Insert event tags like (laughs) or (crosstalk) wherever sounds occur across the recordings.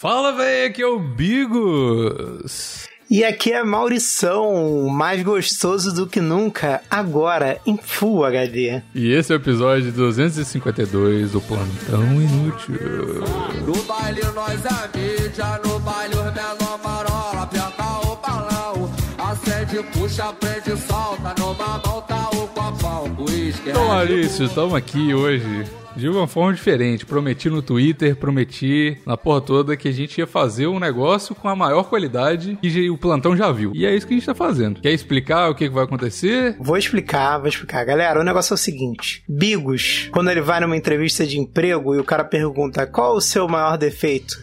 Fala, velho, aqui é o Bigos. E aqui é Maurição, mais gostoso do que nunca, agora em Full HD. E esse é o episódio 252 do Plantão Inútil. No baile nós é mídia, no baile os menor marola, aperta o balão, acende, puxa, prende, solta, numa mão Maurício, estamos aqui hoje de uma forma diferente. Prometi no Twitter, prometi na porra toda que a gente ia fazer um negócio com a maior qualidade que o plantão já viu. E é isso que a gente tá fazendo. Quer explicar o que, que vai acontecer? Vou explicar, vou explicar. Galera, o negócio é o seguinte: Bigos, quando ele vai numa entrevista de emprego e o cara pergunta qual o seu maior defeito,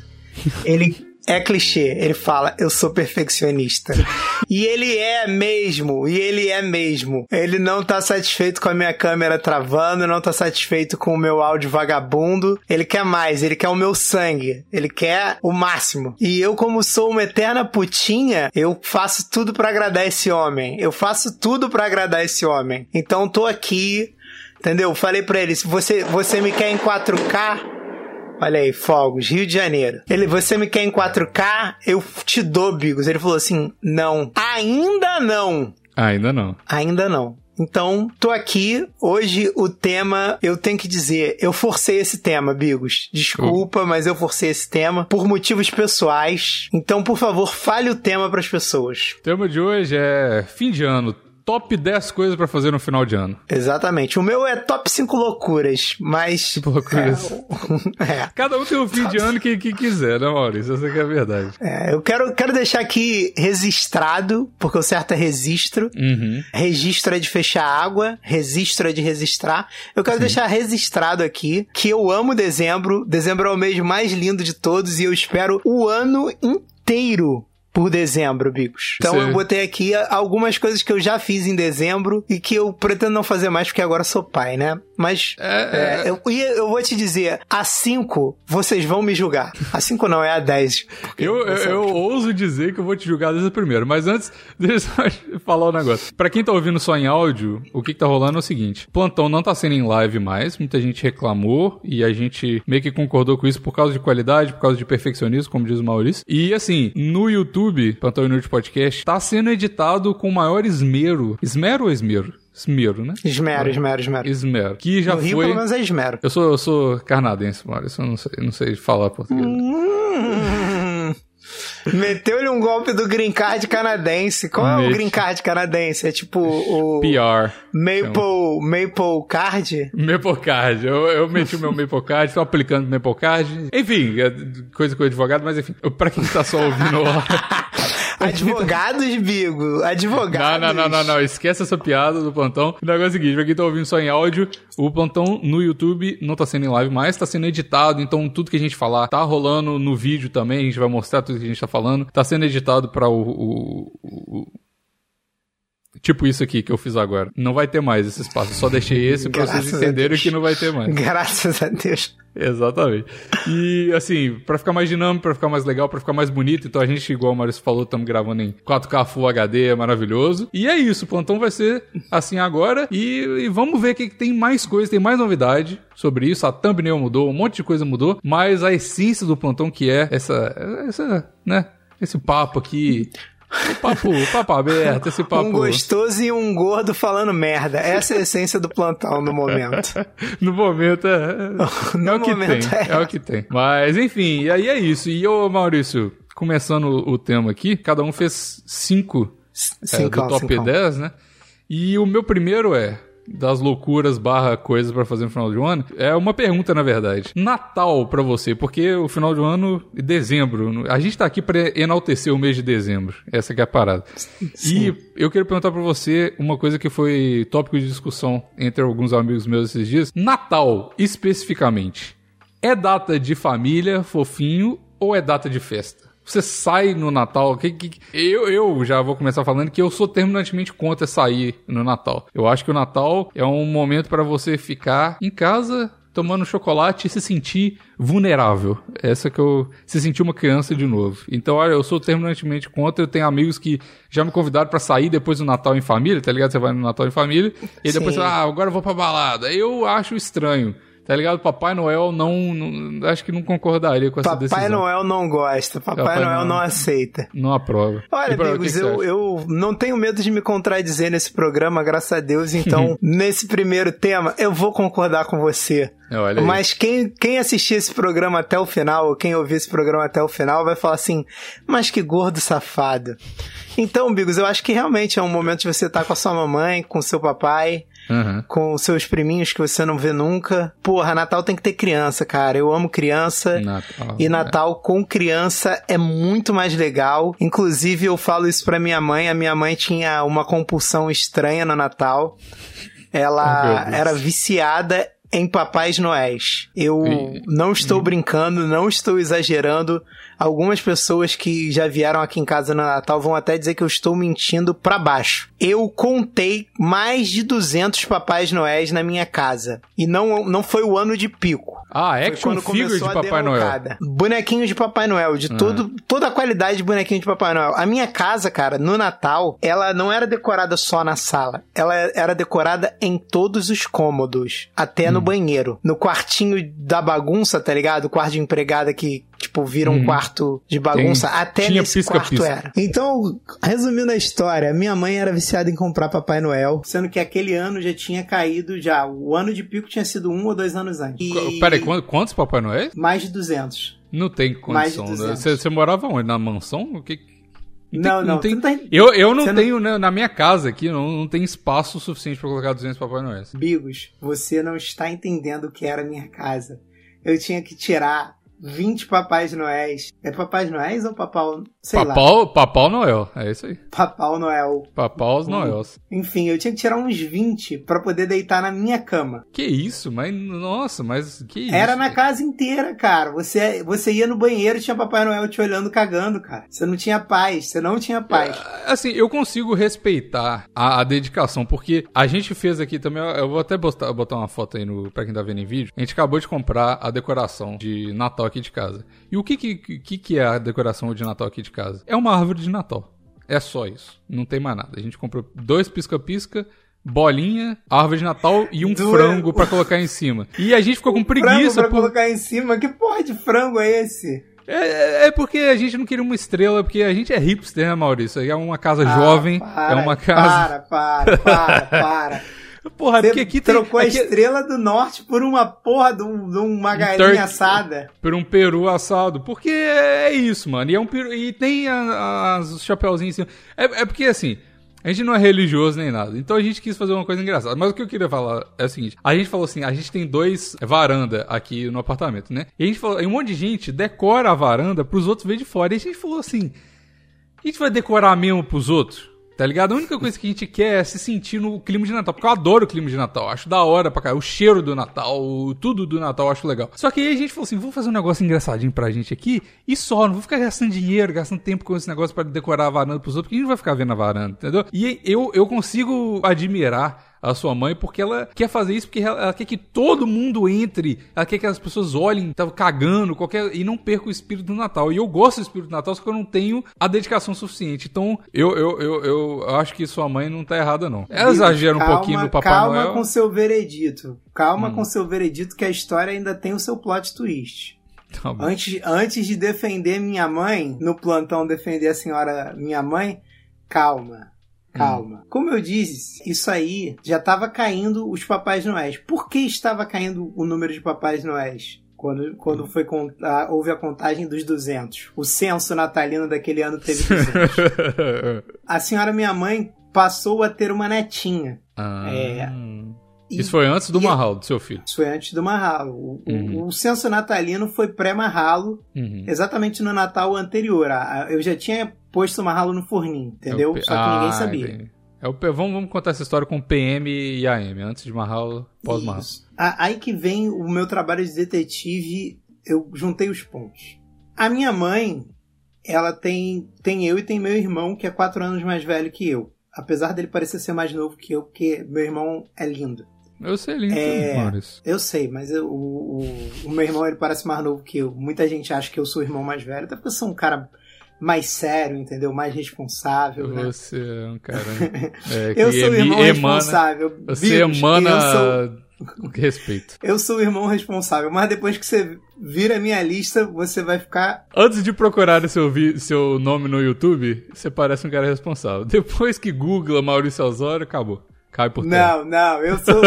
ele. É clichê, ele fala, eu sou perfeccionista. (laughs) e ele é mesmo, e ele é mesmo. Ele não tá satisfeito com a minha câmera travando, não tá satisfeito com o meu áudio vagabundo. Ele quer mais, ele quer o meu sangue, ele quer o máximo. E eu, como sou uma eterna putinha, eu faço tudo pra agradar esse homem. Eu faço tudo pra agradar esse homem. Então tô aqui, entendeu? Falei pra ele, se você, você me quer em 4K, Olha aí, Fogos, Rio de Janeiro. Ele, você me quer em 4K? Eu te dou, Bigos. Ele falou assim: não. Ainda não. Ainda não. Ainda não. Então, tô aqui. Hoje o tema, eu tenho que dizer, eu forcei esse tema, Bigos. Desculpa, mas eu forcei esse tema por motivos pessoais. Então, por favor, fale o tema pras pessoas. O tema de hoje é fim de ano. Top 10 coisas pra fazer no final de ano. Exatamente. O meu é top 5 loucuras, mas. Loucuras. É, (laughs) é. Cada um tem um fim de ano que, que quiser, né, Maurício? Essa que é a verdade. É, eu quero, quero deixar aqui registrado, porque o certo é registro. Uhum. Registro é de fechar água, registro é de registrar. Eu quero deixar registrado aqui que eu amo dezembro. Dezembro é o mês mais lindo de todos e eu espero o ano inteiro por dezembro, Bigos. Então Sim. eu botei aqui algumas coisas que eu já fiz em dezembro e que eu pretendo não fazer mais porque agora sou pai, né? Mas É, é, eu, e eu vou te dizer, a 5 vocês vão me julgar. A 5 não, é a 10. Eu, eu, eu ouso dizer que eu vou te julgar desde o primeiro, mas antes, (laughs) deixa eu falar um negócio. Pra quem tá ouvindo só em áudio, o que, que tá rolando é o seguinte: plantão não tá sendo em live mais, muita gente reclamou e a gente meio que concordou com isso por causa de qualidade, por causa de perfeccionismo, como diz o Maurício. E assim, no YouTube, Plantão Inútil Podcast, tá sendo editado com maior esmero. Esmero ou esmero? Esmero, né? Esmero, esmero, esmero. Esmero. Que já no Rio, foi. pelo menos é esmero. Eu sou, eu sou carnadense, Maurício. Eu não sei, eu não sei falar português. Hum. Meteu-lhe um golpe do green card canadense. Qual é o Mete. green card canadense? É tipo o PR. Maple, Maple Card? Maple Card. Eu, eu meti o meu Maple Card, tô aplicando o Maple Card. Enfim, é coisa com o advogado, mas enfim. Pra quem tá só ouvindo. (laughs) Advogados, Bigo. Advogados. Não, não, não, não, não. Esquece essa piada do plantão. O negócio é o seguinte, pra quem tá ouvindo só em áudio, o plantão no YouTube não tá sendo em live mais, tá sendo editado, então tudo que a gente falar tá rolando no vídeo também, a gente vai mostrar tudo que a gente tá falando. Tá sendo editado pra o- o- o, o Tipo isso aqui que eu fiz agora. Não vai ter mais esse espaço. Eu só deixei esse pra vocês entenderem que não vai ter mais. Graças a Deus. Exatamente. E assim, pra ficar mais dinâmico, pra ficar mais legal, pra ficar mais bonito, então a gente, igual o Maurício falou, estamos gravando em 4K Full HD, é maravilhoso. E é isso, o plantão vai ser assim agora. E, e vamos ver que tem mais coisa, tem mais novidade sobre isso. A thumbnail mudou, um monte de coisa mudou, mas a essência do plantão que é essa, essa, né? Esse papo aqui. O papo, o papo aberto, esse papo. Um gostoso e um gordo falando merda. Essa é a essência do plantão no momento. (laughs) No momento é, (laughs) é No o que momento tem. é. É. o que tem. Mas enfim, e aí é isso. E ô Maurício, começando o, tema aqui, cada um fez cinco é, Cincão, do top cincão. 10, né? E o meu primeiro é das loucuras barra coisas pra fazer no final do ano, é uma pergunta, na verdade. Natal pra você, porque o final do ano, dezembro, a gente tá aqui pra enaltecer o mês de dezembro. Essa que é a parada. E eu quero perguntar pra você uma coisa que foi tópico de discussão entre alguns amigos meus esses dias. Natal, especificamente, é data de família, fofinho, ou é data de festa? Você sai no Natal. Que, que- eu, eu já vou começar falando que eu sou terminantemente contra sair no Natal. Eu acho que o Natal é um momento para você ficar em casa tomando chocolate e se sentir vulnerável. Essa que eu se sentir uma criança de novo. Então, olha, eu sou terminantemente contra. Eu tenho amigos que já me convidaram pra sair depois do Natal em família, tá ligado? Você vai no Natal em família e depois Sim. você, ah, agora eu vou pra balada. Eu acho estranho. Tá ligado? Papai Noel não, não- Acho que não concordaria com essa Papai decisão. Noel não gosta, Papai, Papai Noel Noel. não aceita. Não aprova. Olha, pra- amigos, eu, eu não tenho medo de me contradizer nesse programa, graças a Deus. Então, (laughs) nesse primeiro tema, eu vou concordar com você. É, olha aí. Mas quem, quem assistir esse programa até o final, ou quem ouvir esse programa até o final, vai falar assim: mas que gordo safado. Então, Bigos, eu acho que realmente é um momento de você estar com a sua mamãe, com o seu papai, Aham. com os seus priminhos que você não vê nunca. Porra, Natal tem que ter criança, cara. Eu amo criança. Natal. E Natal com criança é muito mais legal. Inclusive, eu falo isso pra minha mãe. A minha mãe tinha uma compulsão estranha no Natal. Oh, Ela Deus. era viciada em Papais Noéis. Eu não estou brincando, não estou exagerando. Algumas pessoas que já vieram aqui em casa no Natal vão até dizer que eu estou mentindo pra baixo. Eu contei mais de 200 Papais Noéis na minha casa. E não, não foi o ano de pico. Ah, Foi action figure de começou a Papai Noel. Bonequinho de Papai Noel, de todo, toda a qualidade de bonequinho de Papai Noel. A minha casa, cara, no Natal, ela não era decorada só na sala. Ela era decorada em todos os cômodos, até Hum. no banheiro. No quartinho da bagunça, tá ligado? O quarto de empregada que, tipo, vira um Uhum. quarto de bagunça. Tem- até tinha nesse pisca-pisca. quarto era. Então, resumindo a história, minha mãe era viciada em comprar Papai Noel, sendo que aquele ano já tinha caído já. O ano de pico tinha sido um ou dois anos antes. E- Peraí, quant- quantos Papai Noel? mais de 200. Não tem condição. né? 200. Você, você morava onde? Na mansão? O que... tem- Não, não. tem- você tá- Eu, eu não Você não- tenho, né, na minha casa aqui, não, não tem espaço suficiente pra colocar 200 Papai Noel. Bigos, você não está entendendo o que era a minha casa. Eu tinha que tirar 20 Papais Noéis. É Papais Noéis ou Papau... Sei lá. Papau, Papau Noel, é isso aí. Papau Noel. Papaus Hum. Noels. Enfim, eu tinha que tirar uns 20 pra poder deitar na minha cama. Que isso, mas nossa, mas que isso? Era na casa inteira, cara. Você, você ia no banheiro e tinha Papai Noel te olhando cagando, cara. Você não tinha paz, você não tinha paz. Assim, eu consigo respeitar a, a dedicação, porque a gente fez aqui também, eu vou até botar, botar uma foto aí no, pra quem tá vendo em vídeo, a gente acabou de comprar a decoração de Natal aqui de casa. E o que que, que, que é a decoração de Natal aqui de casa? É uma árvore de Natal. É só isso. Não tem mais nada. A gente comprou dois pisca-pisca, bolinha, árvore de Natal e um frango pra colocar em cima. E a gente ficou com Frango preguiça pra por, colocar em cima. Que porra de frango é esse? É, é porque a gente não queria uma estrela, porque a gente é hipster, né, Maurício? É uma casa Ah, jovem, para, é uma casa. Para, para, para, para. (laughs) Porra, Você porque aqui tem. trocou a aqui- estrela do norte por uma porra de, um- de uma galinha assada. Por um peru assado. Porque é isso, mano. E, é um peru, e tem a- os chapéuzinhos em cima. É, é porque assim. A gente não é religioso nem nada. Então a gente quis fazer uma coisa engraçada. Mas o que eu queria falar é o seguinte: a gente falou assim, a gente tem dois varanda aqui no apartamento, né? E a gente falou, e um monte de gente decora a varanda pros outros ver de fora. E a gente falou assim: a gente vai decorar mesmo pros outros? Tá ligado? A única coisa que a gente quer é se sentir no clima de Natal. Porque eu adoro o clima de Natal. Acho da hora pra cá. O cheiro do Natal, o- tudo do Natal acho legal. Só que aí a gente falou assim: vamos fazer um negócio engraçadinho pra gente aqui e só. Não vou ficar gastando dinheiro, gastando tempo com esse negócio pra decorar a varanda pros outros, porque a gente vai ficar vendo a varanda, entendeu? E eu, eu consigo admirar a sua mãe, porque ela quer fazer isso, porque ela, quer que todo mundo entre, ela quer que as pessoas olhem, tá cagando, qualquer, e não perca o espírito do Natal. E eu gosto do espírito do Natal, só que eu não tenho a dedicação suficiente. Então, eu, eu, eu, eu acho que sua mãe não tá errada, não. Ela exagera um Calma, pouquinho no Papai calma Noel. Hum. com seu veredito. Calma com seu veredito que a história ainda tem o seu plot twist. Tá. Antes, antes de defender minha mãe, no plantão defender a senhora minha mãe, calma. Calma. Como eu disse, isso aí já estava caindo os Papais Noéis. Por que estava caindo o número de Papais Noéis? Quando, quando foi contar, houve a contagem dos 200. O censo natalino daquele ano teve (laughs) 200. a senhora minha mãe passou a ter uma netinha. Ah. É. E- Isso foi antes do e- Marral, do seu filho. Isso foi antes do Marralo. O, o- Uhum. o censo natalino foi pré-Marralo, Uhum. exatamente no Natal anterior. Eu já tinha posto o Marralo no forninho, entendeu? É P- Só que ninguém Ah, sabia. entendi. É o P- vamos, vamos contar essa história com PM e AM, antes de Marral, pós-Marral. Isso. A- Aí que vem o meu trabalho de detetive, eu juntei os pontos. A minha mãe, ela tem, tem eu e tem meu irmão, que é quatro anos mais velho que eu. Apesar dele parecer ser mais novo que eu, porque meu irmão é lindo. Eu sei lindo, É. Maurício. Eu sei, mas eu- o, o, o meu irmão ele parece mais novo que eu. Muita gente acha que eu sou o irmão mais velho, até porque eu sou um cara mais sério, entendeu? Mais responsável, né? Você é um cara. (laughs) é, Eu sou o irmão emana- responsável. Você Bigos, emana sou- Respeito. (laughs) Eu sou o irmão responsável, mas depois que você vira a minha lista, você vai ficar. Antes de procurar seu, vi- seu nome no YouTube, você parece um cara responsável. Depois que googla Maurício Osório, acabou. Cai por terra. Não, não, eu sou.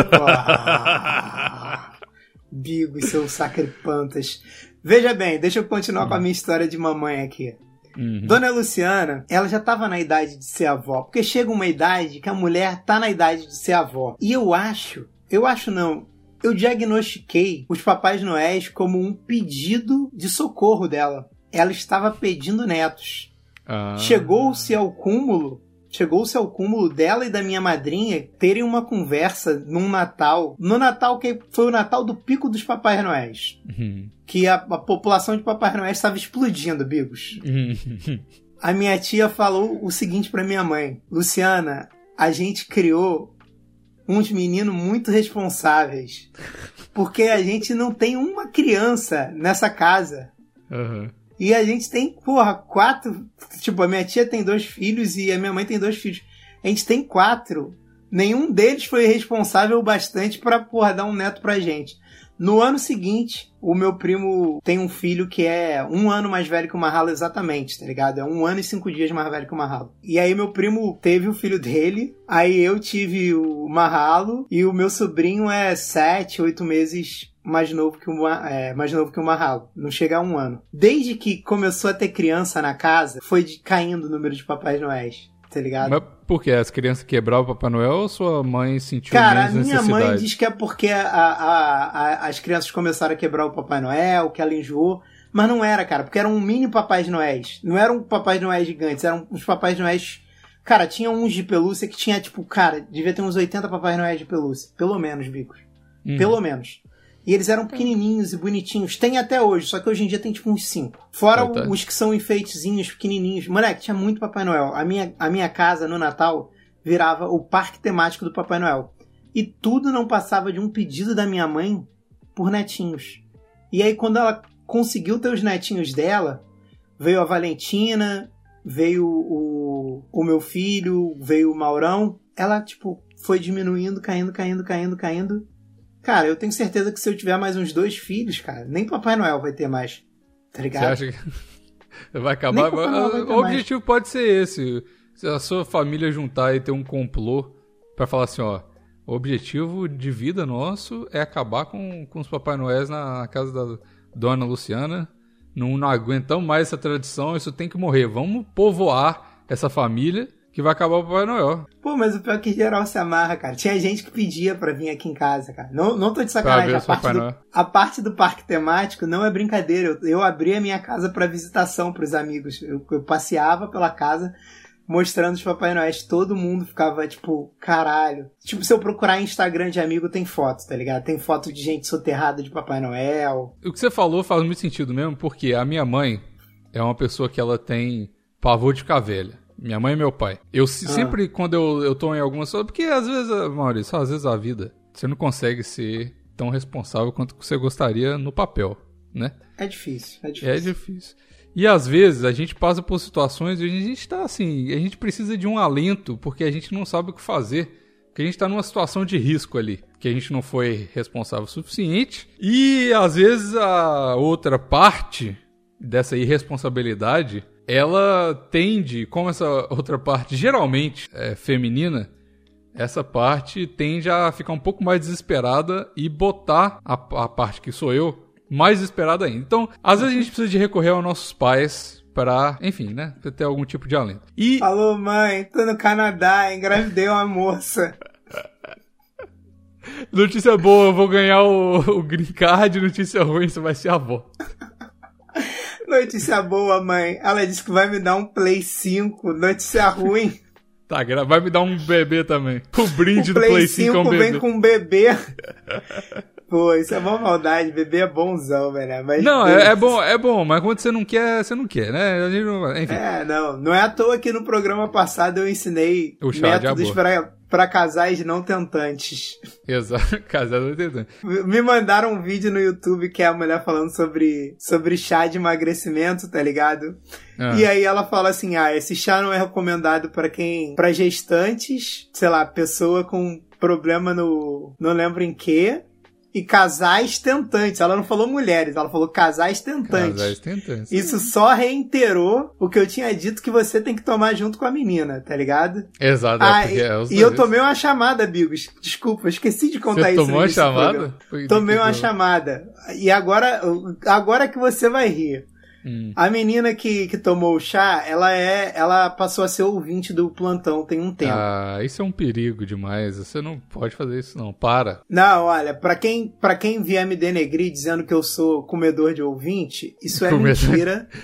Bigo e seus sacripantas. Veja bem, deixa eu continuar com a minha história de mamãe aqui. Uhum. Dona Luciana, ela já tava na idade de ser avó. Porque chega uma idade que a mulher tá na idade de ser avó. E eu acho, eu acho não, eu diagnostiquei os Papais Noéis como um pedido de socorro dela. Ela estava pedindo netos. Ah. Chegou-se ao cúmulo, chegou-se ao cúmulo dela e da minha madrinha terem uma conversa num Natal, no Natal que foi o Natal do pico dos Papais Noéis, Uhum. que a, a população de Papais Noéis estava explodindo, Bigos. Uhum. A minha tia falou o seguinte pra minha mãe: Luciana, a gente criou uns meninos muito responsáveis. Porque a gente não tem uma criança nessa casa. Aham. E a gente tem, porra, quatro. Tipo, a minha tia tem dois filhos e a minha mãe tem dois filhos. A gente tem quatro. Nenhum deles foi responsável bastante pra, porra, dar um neto pra gente. No ano seguinte, o meu primo tem um filho que é um ano mais velho que o Marralo, exatamente, tá ligado? É um ano e cinco dias mais velho que o Marralo. E aí, meu primo teve o filho dele, aí eu tive o Marralo, e o meu sobrinho é sete, oito meses mais novo que o, é, mais novo que o Marralo. Não chega a um ano. Desde que começou a ter criança na casa, foi de- caindo o número de Papais Noéis, tá ligado? Mas por que? As crianças quebravam o Papai Noel ou sua mãe sentiu Cara, a minha mãe diz que é porque a- a- a- as crianças começaram a quebrar o Papai Noel, que ela enjoou. Mas não era, cara, porque eram um mini Papais Noéis. Não eram Papais Noéis gigantes, eram uns Papais Noéis. Cara, tinha uns de pelúcia que tinha, tipo, cara, devia ter uns 80 Papais Noéis de pelúcia. Pelo menos, bicos. Uhum. Pelo menos. E eles eram pequenininhos e bonitinhos. Tem até hoje, só que hoje em dia tem tipo uns 5. Fora tá. os que são enfeitezinhos, pequenininhos. Moleque, tinha muito Papai Noel. A minha, a minha casa no Natal virava o parque temático do Papai Noel. E tudo não passava de um pedido da minha mãe por netinhos. E aí, quando ela conseguiu ter os netinhos dela, veio a Valentina, veio o, o meu filho, veio o Maurão. Ela, tipo, foi diminuindo, caindo, caindo, caindo, caindo. Cara, eu tenho certeza que se eu tiver mais uns dois filhos, cara, nem Papai Noel vai ter mais. Tá Você ligado? acha que (laughs) vai acabar? Vai o objetivo pode ser esse. Se a sua família juntar e ter um complô pra falar assim, ó, o objetivo de vida nosso é acabar com, com os Papai Noéis na casa da Dona Luciana. Não, não aguentamos mais essa tradição, isso tem que morrer. Vamos povoar essa família que vai acabar o Papai Noel. Pô, mas o pior é que geral se amarra, cara. Tinha gente que pedia pra vir aqui em casa, cara. Não, não tô de sacanagem. A parte, do, Noel. a parte do parque temático não é brincadeira. Eu, eu abri a minha casa pra visitação pros amigos. Eu, eu passeava pela casa mostrando os Papai Noéis. Todo mundo ficava tipo, caralho. Tipo, se eu procurar em Instagram de amigo, tem foto, tá ligado? Tem foto de gente soterrada de Papai Noel. O que você falou faz muito sentido mesmo, porque a minha mãe é uma pessoa que ela tem pavor de ficar velha. Minha mãe e meu pai. Eu Ah. sempre, quando eu, eu tô em alguma situação. Porque às vezes, ah, Maurício, às vezes a vida, você não consegue ser tão responsável quanto você gostaria no papel, né? É difícil, é difícil. É difícil. E às vezes a gente passa por situações e a gente tá assim, a gente precisa de um alento porque a gente não sabe o que fazer. Porque a gente tá numa situação de risco ali, que a gente não foi responsável o suficiente. E às vezes a outra parte dessa irresponsabilidade, ela tende, como essa outra parte geralmente é feminina, essa parte tende a ficar um pouco mais desesperada e botar a, a parte que sou eu mais desesperada ainda. Então, às vezes a gente precisa de recorrer aos nossos pais para, enfim, né, pra ter algum tipo de alento. E Alô, mãe, tô no Canadá, engravidei uma moça. (laughs) notícia boa, eu vou ganhar o, o green card, notícia ruim, você vai ser avó. (laughs) Notícia boa, mãe. Ela disse que vai me dar um Play 5. Notícia ruim. (laughs) Tá, vai me dar um bebê também. O brinde o do Play, Play 5 é um 5 bebê. vem com um bebê. (laughs) Pô, isso é uma maldade. Bebê é bonzão, velho. Mas Não, é, é bom, é bom, mas quando você não quer, você não quer, né? A gente não- enfim. É, não. Não é à toa que no programa passado eu ensinei O métodos pra, pra casais não tentantes. Exato, (laughs) casado tentando. Me mandaram um vídeo no YouTube que é a mulher falando sobre, sobre chá de emagrecimento, tá ligado? Ah. E aí ela fala assim: ah, esse chá não é recomendado pra quem. pra gestantes, sei lá, pessoa com problema no. Não lembro em que. E casais tentantes. Ela não falou mulheres, ela falou casais tentantes. Casais tentantes. Isso só reiterou o que eu tinha dito que você tem que tomar junto com a menina, tá ligado? Exato. é Ah, porque e, é e eu tomei uma chamada, Bigos. Desculpa, esqueci de contar Você isso. tomou no a início do chamada? Tomei uma eu- chamada. E agora, agora que você vai rir. Hum. A menina que, que tomou o chá, ela é, ela passou a ser ouvinte do plantão tem um tempo. Ah, isso é um perigo demais. Você não pode fazer isso, não. Para. Não, olha, pra quem, pra quem vier me denegrir dizendo que eu sou comedor de ouvinte, isso é Comedor. mentira. (laughs)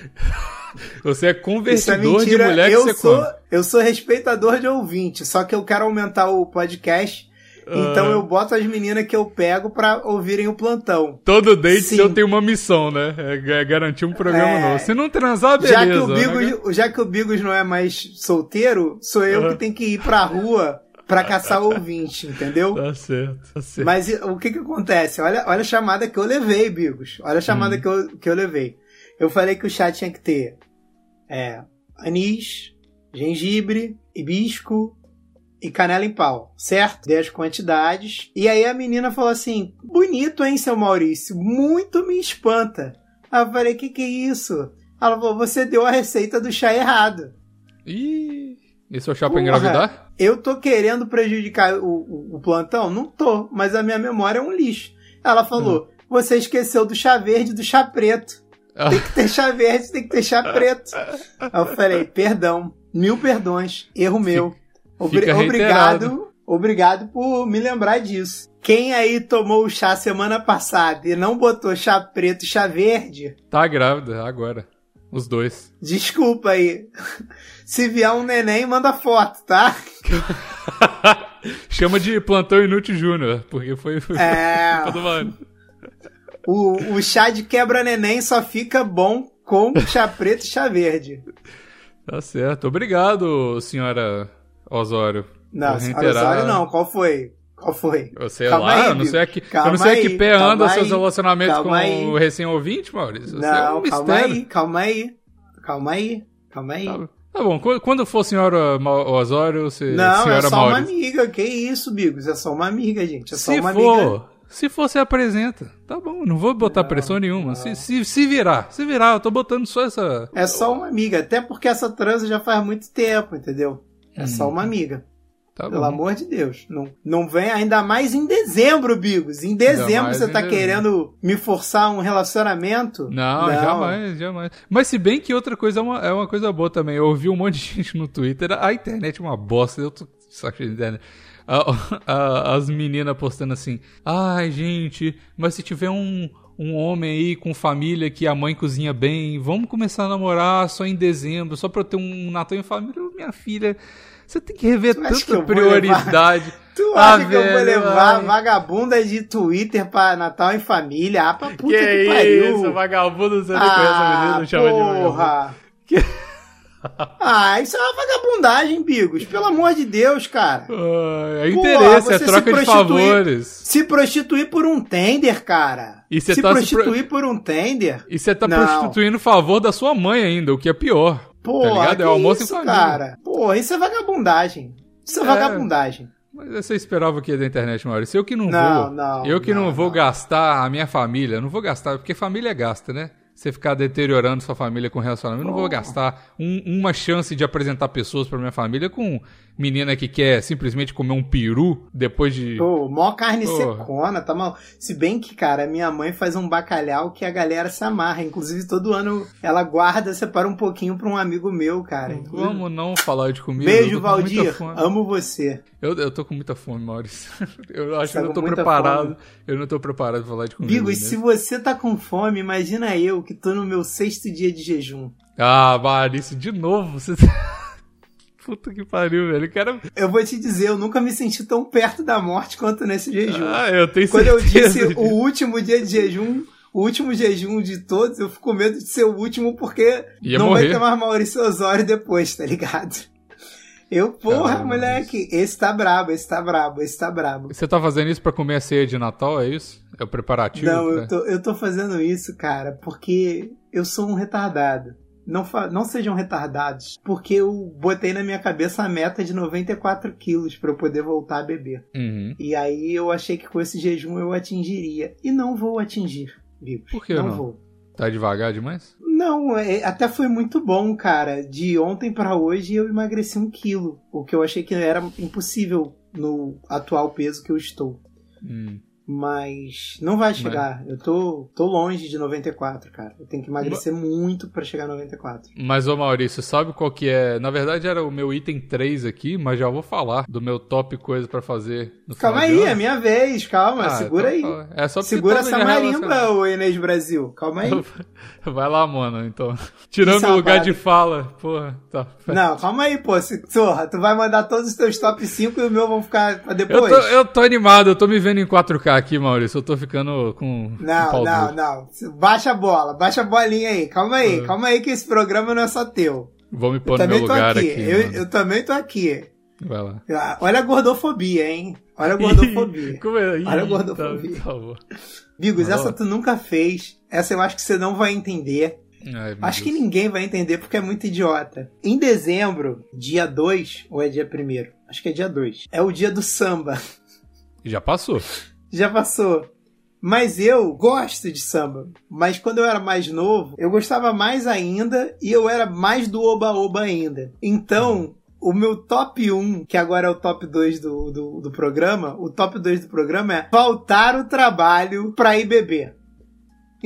Você é Isso é de mulher que eu você sou, come. eu sou respeitador de ouvinte, só que eu quero aumentar o podcast. Então Ah. eu boto as meninas que eu pego pra ouvirem o plantão. Todo date Sim. seu tem uma missão, né? É ga- garantir um programa É. novo. Se não transar, beleza. já, que o né? Bigos, já que o Bigos não é mais solteiro, sou eu Aham. que tenho que ir pra rua pra caçar ouvinte, entendeu? Tá certo, tá certo. Mas o que que acontece? Olha, olha a chamada que eu levei, Bigos. Olha a chamada Hum. que, eu, que eu levei. Eu falei que o chá tinha que ter é, anis, gengibre, hibisco e canela em pau, certo? Dei as quantidades. E aí a menina falou assim: bonito, hein, seu Maurício? Muito me espanta. Aí eu falei: que que é isso? Ela falou: você deu a receita do chá errado. Ih, esse é o chá pra engravidar? Eu tô querendo prejudicar o, o- o plantão? Não tô, mas a minha memória é um lixo. Ela falou: você esqueceu do chá verde e do chá preto. Ah, Tem que ter chá verde, tem que ter chá preto. (laughs) Aí eu falei: perdão, mil perdões, erro meu. Obri- obrigado, obrigado por me lembrar disso. Quem aí tomou o chá semana passada e não botou chá preto e chá verde, tá grávida agora. Os dois. desculpa aí. (laughs) Se vier um neném, manda foto, tá? (laughs) Chama de plantão inútil júnior, porque foi, É. culpa do mano. O, o chá de quebra-neném só fica bom com chá preto e chá verde. Tá certo. Obrigado, senhora Osório. Não. Osório não. Qual foi? Qual foi? Eu sei Calma lá, aí, eu não sei que, eu não sei a que aí, pé anda seus aí, relacionamentos com aí. o recém-ouvinte, Maurício. É Não, um calma aí, calma aí. Calma aí, calma aí. Tá, tá bom, quando- for senhora Osório, você, Não, senhora é só uma Maurício. amiga. Que isso, Bigos? É só uma amiga, gente. É só Se uma for, amiga. se for, você apresenta. Tá bom, não vou botar pressão nenhuma. Se, se, se virar, se virar, eu tô botando só essa... É só uma amiga. Até porque essa transa já faz muito tempo, entendeu? É só uma amiga. Tá Pelo bom. amor de Deus. Não, não vem ainda mais em dezembro, Bigos. Em dezembro você tá dezembro. querendo me forçar um relacionamento? Não, jamais, jamais. Mas se bem que outra coisa é uma, é uma coisa boa também. Eu ouvi um monte de (laughs) gente no Twitter. A internet é uma bosta. Eu tô saco de internet. A- (laughs) a- as meninas postando assim. Ai, gente, mas se tiver um, um homem aí com família que a mãe cozinha bem, vamos começar a namorar só em dezembro, só pra eu ter um Natal em família. Minha filha, você tem que rever Tu que tanta vou prioridade. Tu Ah, acha que eu vou velho, levar ai. vagabunda de Twitter pra Natal em família? Ah, pra puta que, que pariu. isso, vagabundo, você não conhece a menina, ah, não chama de vagabundo. porra. Ah, isso é uma vagabundagem, Bigos. Pelo amor de Deus, cara. Ah, é interesse, é você se troca de favores. Se prostituir por um tender, cara. E se tá prostituir por um tender. E você tá Não. prostituindo o favor da sua mãe ainda, o que é pior. Porra, tá ligado? É o almoço isso, em cara. Porra, isso é vagabundagem. Isso é, É. vagabundagem. Mas você esperava o que da internet, Maurício? Eu que não, Não, vou. não, eu que não, não, vou gastar a minha família. Não vou gastar, porque família gasta, né? Você ficar deteriorando sua família com relacionamento. Eu não vou gastar um- uma chance de apresentar pessoas pra minha família com menina que quer simplesmente comer um peru depois de. Pô, mó carne secona, tá mal. Se bem que, cara, minha mãe faz um bacalhau que a galera se amarra. Inclusive, todo ano ela guarda, separa um pouquinho pra um amigo meu, cara. Vamos não falar de comida. Beijo, Valdir. Amo você. Eu, eu tô com muita fome, Maurício. (laughs) Eu acho Tá que eu não tô preparado. fome. Eu não tô preparado pra falar de comida. Bigo, e né? se você tá com fome, imagina eu que tô no meu sexto dia de jejum. Ah, Maurício, de novo? Você... (laughs) Puta que pariu, velho. Eu quero. Eu vou te dizer, eu nunca me senti tão perto da morte quanto nesse jejum. Ah, eu tenho Quando eu disse disso. o último dia de jejum, o último jejum de todos, eu fico com medo de ser o último porque Ia não morrer. vai ter mais Maurício Osório depois, tá ligado? Eu, porra, Caramba, moleque, esse tá brabo, esse tá brabo, esse tá brabo. Você tá fazendo isso pra comer a ceia de Natal, é isso? É o preparativo? Não, pra- eu tô, eu tô fazendo isso, cara, porque eu sou um retardado. Não, não sejam retardados, porque eu botei na minha cabeça a meta de 94 quilos pra eu poder voltar a beber. Uhum. E aí eu achei que com esse jejum eu atingiria. E não vou atingir, Bigos. Por que não? não? vou. Tá devagar demais? Não, é- até foi muito bom, cara. De ontem pra hoje eu emagreci um quilo, o que eu achei que era impossível no atual peso que eu estou. Hum. Mas não vai chegar. Eu tô, tô longe de 94, cara. Eu tenho que emagrecer muito pra chegar a 94. Mas, ô Maurício, sabe qual que é? Na verdade era o meu item 3 aqui, mas já vou falar do meu top coisa pra fazer no Calma aí, é minha vez. Calma, Ah, segura então aí. É só Segura todo essa é marimba, ô Inês Brasil. Calma aí. (laughs) Vai lá, mano, então. Tirando Isso, meu lugar rapaz. de fala, porra, tá. Não, calma aí, pô. Se- Porra, tu vai mandar todos os teus top 5 e o meu vão ficar pra Eu depois. tô, eu tô animado, eu tô me vendo em 4K aqui, Maurício. Eu tô ficando com. com Não, pau não, não. Baixa a bola, baixa a bolinha aí. Calma aí, Ah. calma aí que esse programa não é só teu. Vou me Eu pôr no meu lugar aqui. aqui. eu, eu também tô aqui. Vai lá. Ah, Olha a gordofobia, hein? Olha a (laughs) gordofobia. (laughs) Como é? Ih, Olha a tá- gordofobia. tá. Bigos, essa tu nunca fez. Essa eu acho que você não vai entender. Ai, Acho que Deus. ninguém vai entender porque é muito idiota. Em dezembro, dia 2, ou é dia 1 Acho que é dia 2. É o dia do samba. Já passou. Já passou. Mas eu gosto de samba. Mas quando eu era mais novo, eu gostava mais ainda e eu era mais do oba-oba ainda. Então, o meu top 1, que agora é o top 2 do, do, do programa, o top 2 do programa é faltar o trabalho pra ir beber.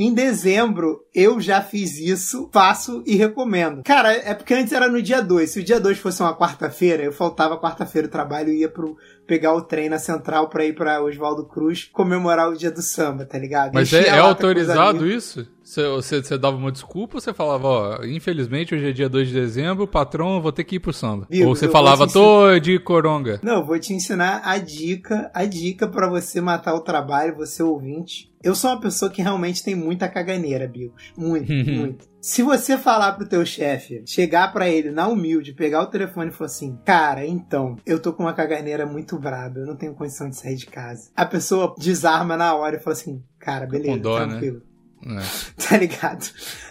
Em dezembro, eu já fiz isso, faço e recomendo. Cara, é porque antes era no dia 2. Se o dia 2 fosse uma quarta-feira, eu faltava quarta-feira o trabalho e ia pro, pegar o trem na central pra ir pra Oswaldo Cruz comemorar o dia do samba, tá ligado? Mas é, é autorizado isso? Você, você, dava uma desculpa ou você falava, ó, infelizmente hoje é dia 2 de dezembro, patrão, vou ter que ir pro samba? Ou você falava, te tô de coronga. Não, vou te ensinar a dica, a dica pra você matar o trabalho, você ouvinte. Eu sou uma pessoa que realmente tem muita caganeira, Bigos. Muito, muito. Se você falar pro teu chefe, chegar pra ele na humilde, pegar o telefone e falar assim: Cara, então, eu tô com uma caganeira muito braba, eu não tenho condição de sair de casa. A pessoa desarma na hora e fala assim: Cara, beleza, com dó, né? tranquilo. É. (laughs) Tá ligado?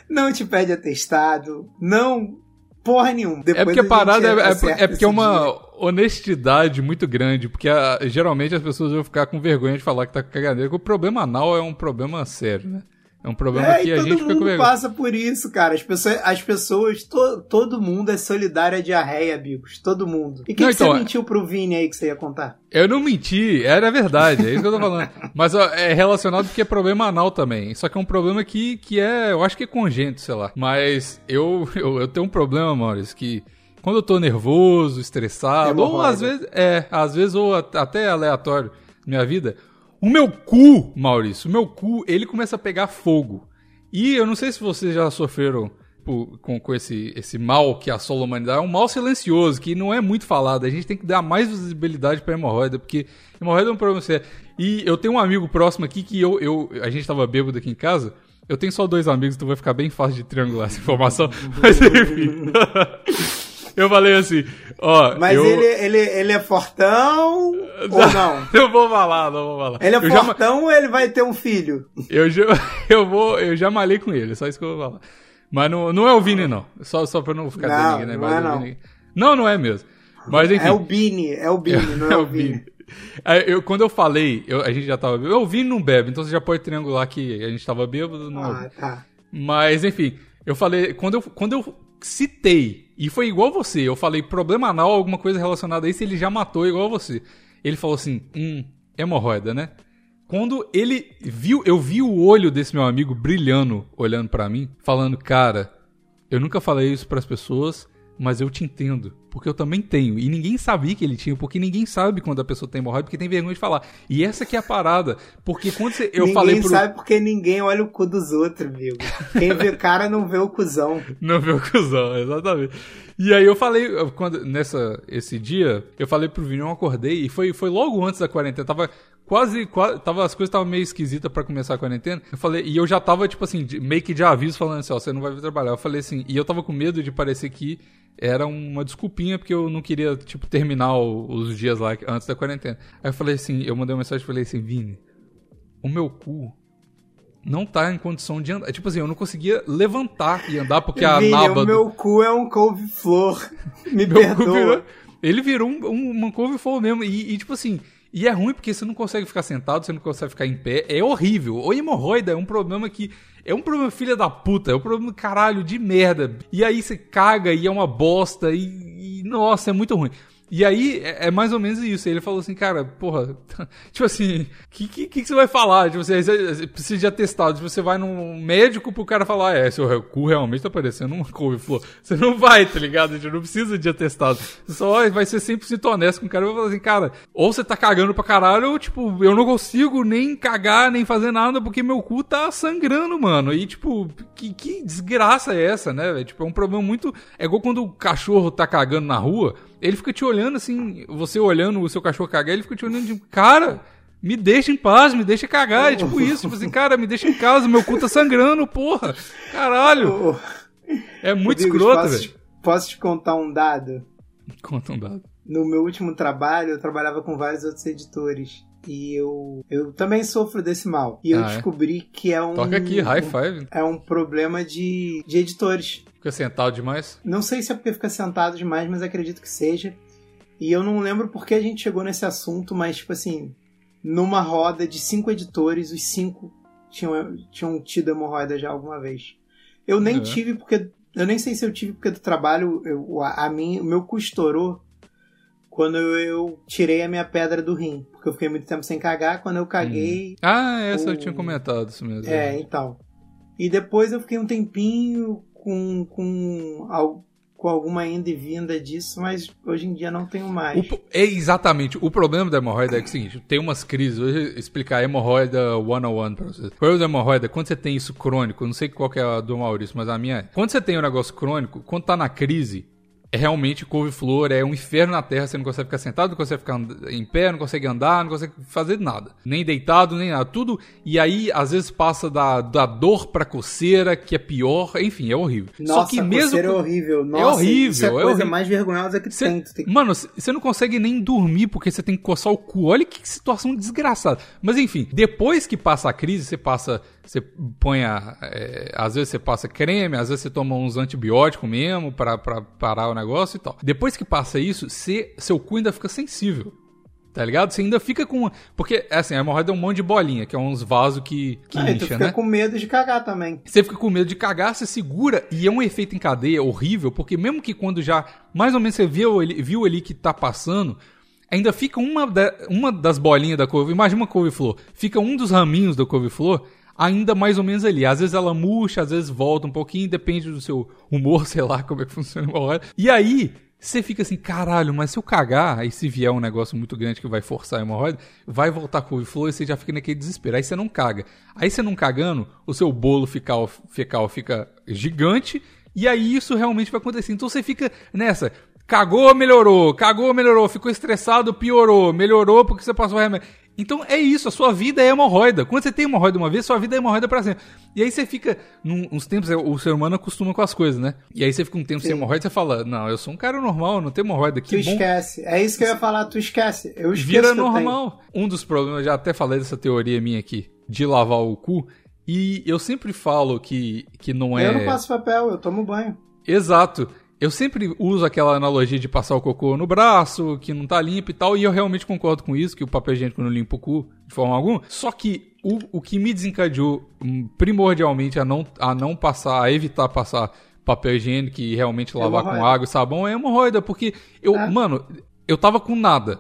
Não te pede atestado, não. Porra nenhuma. É Depois porque a parada é, é, é porque é uma dia. honestidade muito grande, porque ah, geralmente as pessoas vão ficar com vergonha de falar que tá com caganeira, porque o problema anal é um problema sério, né? É um problema É, que a todo gente fica com mundo vergonha. passa por isso, cara. As pessoas, as pessoas to- todo mundo é solidário à diarreia, amigos. Todo mundo. E o que, que então, você é- mentiu pro Vini aí que você ia contar? Eu não menti, era verdade, é isso que eu tô falando. (laughs) Mas ó, é relacionado porque é problema anal também. Só que é um problema que, que é, eu acho que é congênito, sei lá. Mas eu, eu, eu tenho um problema, Maurício, que quando eu tô nervoso, estressado, ou às vezes, é, às vezes, ou at- até aleatório na minha vida, o meu cu, Maurício, o meu cu, ele começa a pegar fogo. E eu não sei se vocês já sofreram por- com, com esse, esse mal que assola a humanidade. É um mal silencioso, que não é muito falado. A gente tem que dar mais visibilidade pra hemorroida, porque hemorroida é um problema sério. E eu tenho um amigo próximo aqui que eu, eu a gente tava bêbado aqui em casa. Eu tenho só dois amigos, então vai ficar bem fácil de triangular essa informação. (laughs) Mas enfim. (laughs) eu falei assim, ó. Mas eu... ele, ele, ele é fortão (laughs) ou não? Não vou falar, não vou falar. Ele é eu já, fortão ou ele vai ter um filho? eu, já, (laughs) eu, vou, eu já malhei com ele, só isso que eu vou falar. Mas não, não é o Vini, não. Só, só pra não ficar Não, ninguém, né? não é, não. Não, não é mesmo. Mas enfim. É o Bini, é o Bini, não é, o Vini. Aí, eu, quando eu falei, eu- a gente já tava bêbado. O Vini não bebe, então você já pode triangular que a gente tava bêbado. Não, Ah, tá. Mas, enfim, eu falei, quando eu, quando eu citei, e foi igual você, eu falei problema anal, alguma coisa relacionada a isso, ele já matou igual você. Ele falou assim, hum, hemorroida, né? Quando ele viu, eu vi o olho desse meu amigo brilhando, olhando pra mim, falando, cara, eu nunca falei isso pras pessoas, mas eu te entendo, porque eu também tenho. E ninguém sabia que ele tinha, porque ninguém sabe quando a pessoa tem hemorroida, porque tem vergonha de falar. E essa que é a parada, porque quando você, eu ninguém falei pro sabe porque ninguém olha o cu dos outros, amigo. Quem vê (laughs) cara não vê o cuzão. Não viu o cuzão, exatamente. E aí eu falei, quando, nessa, esse dia, eu falei pro Vini, eu acordei, e foi, foi logo antes da quarentena, tava quase, quase tava, as coisas estavam meio esquisitas pra começar a quarentena, eu falei, e eu já tava, tipo assim, de- meio que de aviso, falando assim, ó, você não vai vir trabalhar. Eu falei assim, e eu tava com medo de parecer que era uma desculpinha, porque eu não queria, tipo, terminar o- os dias lá antes da quarentena. Aí eu falei assim, eu mandei uma mensagem e falei assim, Vini, o meu cu não tá em condição de andar. Tipo assim, eu não conseguia levantar e andar porque a Vini, naba. o do- meu cu é um couve-flor. (laughs) Me Meu cu perdoa. virou- ele virou um, um, uma couve-flor mesmo. E, e, tipo assim, e é ruim porque você não consegue ficar sentado, você não consegue ficar em pé. É horrível. O hemorroida é um problema que. É um problema filha da puta, é um problema caralho de merda. E aí você caga e é uma bosta e, e, nossa, é muito ruim. E aí é, é mais ou menos isso. Ele falou assim, cara, porra, (laughs) tipo assim, o que, que, que você vai falar? Tipo, você, você precisa de atestado. Tipo, você vai num médico pro cara falar, é, seu cu realmente tá parecendo uma couve-flor. (laughs) Você não vai, tá ligado? A gente não precisa de atestado. Só vai ser 100% honesto com o cara e vai falar assim, cara, ou você tá cagando pra caralho, ou tipo, eu não consigo nem cagar, nem fazer nada porque meu cu tá sangrando, mano. E tipo, que, que desgraça é essa, né? Tipo, é um problema muito. É igual quando o cachorro tá cagando na rua, ele fica te olhando assim, você olhando o seu cachorro cagar, ele fica te olhando tipo, cara. Me deixa em paz, me deixa cagar. É tipo isso, tipo assim, cara, me deixa em casa, meu cu tá sangrando, porra. Caralho. É muito Rodrigues, escroto, posso, velho. posso te contar um dado? Conta um dado. No meu último trabalho, eu trabalhava com vários outros editores. E eu, eu também sofro desse mal. E eu Ah, é? descobri que é um. Toca aqui, high um- five. É um problema de, de editores. Fica sentado demais. Não sei se é porque fica sentado demais, mas acredito que seja. E eu não lembro por que a gente chegou nesse assunto, mas, tipo assim, numa roda de cinco editores, os cinco tinham, tinham tido hemorroida já alguma vez. Eu nem É. tive porque. Eu nem sei se eu tive porque do trabalho, eu, a, a mim, o meu cu estourou quando eu, eu tirei a minha pedra do rim. Porque eu fiquei muito tempo sem cagar. Quando eu caguei, Ah, essa eu O- tinha comentado isso mesmo. é, então. E depois eu fiquei um tempinho com, com, com alguma ida e vinda disso, mas hoje em dia não tenho mais. O é exatamente. O problema da hemorroida é, é o seguinte: tem umas crises. Vou explicar a hemorroida one-on-one pra vocês. O problema da hemorroida, quando você tem isso crônico, não sei qual que é a do Maurício, mas a minha é. Quando você tem um negócio crônico, quando tá na crise, é realmente couve-flor, é um inferno na terra, você não consegue ficar sentado, não consegue ficar em pé, não consegue andar, não consegue fazer nada. Nem deitado, nem nada. Tudo. E aí, às vezes, passa da, da dor pra coceira, que é pior. Enfim, é horrível. Nossa, Só que mesmo. é horrível. Nossa, horrível, Isso é a é coisa horrível. mais vergonhosa que Cê- tem. Tu tem que- Mano, você não consegue nem dormir porque você tem que coçar o cu. Olha que situação desgraçada. Mas enfim, depois que passa a crise, você passa. Você põe a. é, às vezes você passa creme, às vezes você toma uns antibióticos mesmo pra, pra parar o negócio e tal. Depois que passa isso, você, seu cu ainda fica sensível. Tá ligado? Você ainda fica com. Porque, assim, a hemorroida é um monte de bolinha, que é uns vasos que, que Ah, incha, fica né? com medo de cagar também. Você fica com medo de cagar, você segura e é um efeito em cadeia horrível, porque mesmo que quando já mais ou menos você viu, ali- viu ali que tá passando, ainda fica uma, da- uma das bolinhas da couve, imagina uma couve-flor, fica um dos raminhos da couve-flor ainda mais ou menos ali. Às vezes ela murcha, às vezes volta um pouquinho, depende do seu humor, (laughs) sei lá como é que funciona uma hora. E aí, você fica assim, caralho, mas se eu cagar, aí se vier um negócio muito grande que vai forçar a hemorroida, vai voltar com o flor e você já fica naquele desespero. Aí você não caga. Aí você não cagando, o seu bolo fecal, fecal fica gigante e aí isso realmente vai acontecer. Então você fica nessa. Cagou, melhorou. Cagou, melhorou. Ficou estressado, piorou. Melhorou porque você passou remédio. Então é isso, a sua vida é hemorroida. Quando você tem hemorroida uma vez, sua vida é hemorroida pra sempre. E aí você fica, num- uns tempos, o ser humano acostuma com as coisas, né? E aí você fica um tempo sem Sim. hemorroida, você fala, não, eu sou um cara normal, não tenho hemorroida. Tu Que bom. esquece. É isso que eu ia falar, tu esquece. Eu esqueço Vira normal. Um dos problemas, eu já até falei dessa teoria minha aqui, de lavar o cu. E eu sempre falo que, que não é. Eu não passo papel, eu tomo banho. Exato. Eu sempre uso aquela analogia de passar o cocô no braço, que não tá limpo e tal, e eu realmente concordo com isso, que o papel higiênico não limpa o cu de forma alguma. Só que o, o que me desencadeou hum, primordialmente a não, a não passar, a evitar passar papel higiênico e realmente lavar com água e sabão é hemorroida, porque eu, É. mano, eu tava com nada.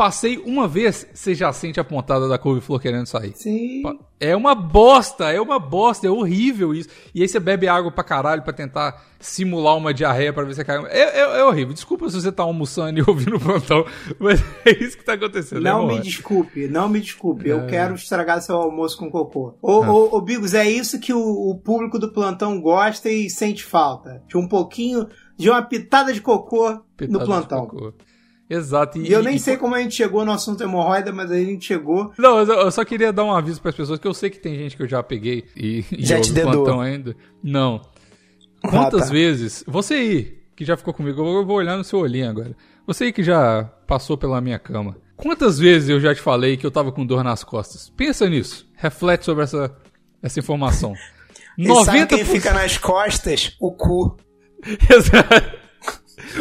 Passei uma vez, você já sente a pontada da couve-flor querendo sair. Sim. É uma bosta, é uma bosta, é horrível isso. E aí você bebe água pra caralho pra tentar simular uma diarreia pra ver se cai. É, é, é horrível. Desculpa se você tá almoçando e (laughs) ouvindo o plantão, mas (laughs) é isso que tá acontecendo. Não é me desculpe, não me desculpe. Eu É. quero estragar seu almoço com cocô. Ô, ô, ô, Bigos, é isso que o, o público do plantão gosta e sente falta. De um pouquinho, de uma pitada de cocô Pitada no de plantão. cocô. Exato. E eu nem e- sei como a gente chegou no assunto hemorroida, mas a gente chegou. Não, eu eu só queria dar um aviso pras pessoas, que eu sei que tem gente que eu já peguei e, e Já te dedou. plantão ainda. Não. Quantas Ah, tá. vezes, você aí, que já ficou comigo, eu vou olhar no seu olhinho agora. Você aí que já passou pela minha cama. Quantas vezes eu já te falei que eu tava com dor nas costas? Pensa nisso. Reflete sobre essa, essa informação. (laughs) E sabe quem fica nas costas? O cu. (laughs) Exato.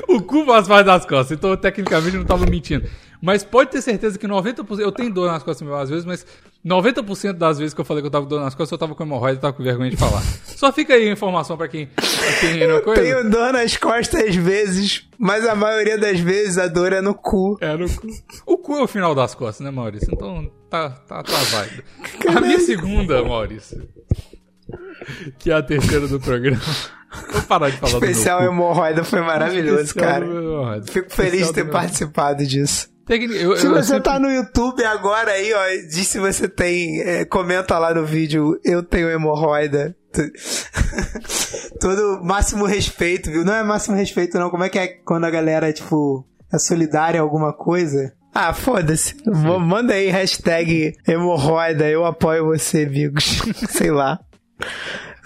O cu faz parte das costas, então tecnicamente eu não tava mentindo. Mas pode ter certeza que 90%. Eu tenho dor nas costas às vezes, mas 90% das vezes que eu falei que eu tava com dor nas costas, eu tava com hemorroida e tava com vergonha de falar. Só fica aí a informação pra quem, pra quem não coisa. Tenho dor nas costas às vezes, mas a maioria das vezes a dor é no cu. É no cu. O cu é o final das costas, né, Maurício? Então tá, tá, tá válido. A minha segunda, Maurício, que é a terceira do programa. Vou parar de falar Especial do meu cu. hemorroida foi maravilhoso, Especial cara. Fico feliz de Especial ter do participado disso. Eu- Se eu você sempre- tá no YouTube agora aí, ó, diz se você tem. é, comenta lá no vídeo, eu tenho hemorroida. (laughs) Todo máximo respeito, viu? Não é máximo respeito, não. Como é que é quando a galera, tipo, é solidária a alguma coisa? Ah, foda-se. Manda aí hashtag hemorroida, eu apoio você, amigos. (laughs) Sei lá.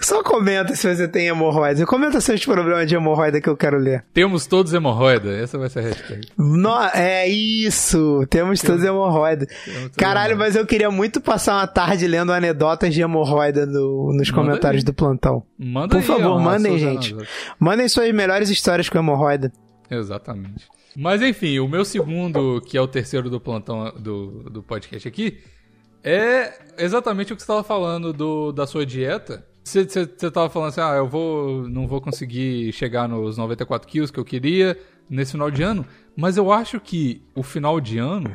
Só comenta se você tem hemorroida. Comenta seus problemas de hemorroida que eu quero ler. Temos todos hemorroida. Essa vai ser a hashtag. No, é isso, temos todos hemorroida. Temos Caralho, mas eu queria muito passar uma tarde lendo anedotas de hemorroida no- nos Manda comentários aí. do plantão. Manda Por aí, favor, ó, mandem, gente. Mandem suas melhores histórias com hemorroida. Exatamente. Mas enfim, o meu segundo, que é o terceiro do plantão do, do podcast aqui, é exatamente o que você estava falando do, da sua dieta. Você você- você tava falando assim, ah, eu vou, não vou conseguir chegar nos 94 quilos que eu queria nesse final de ano, mas eu acho que o final de ano,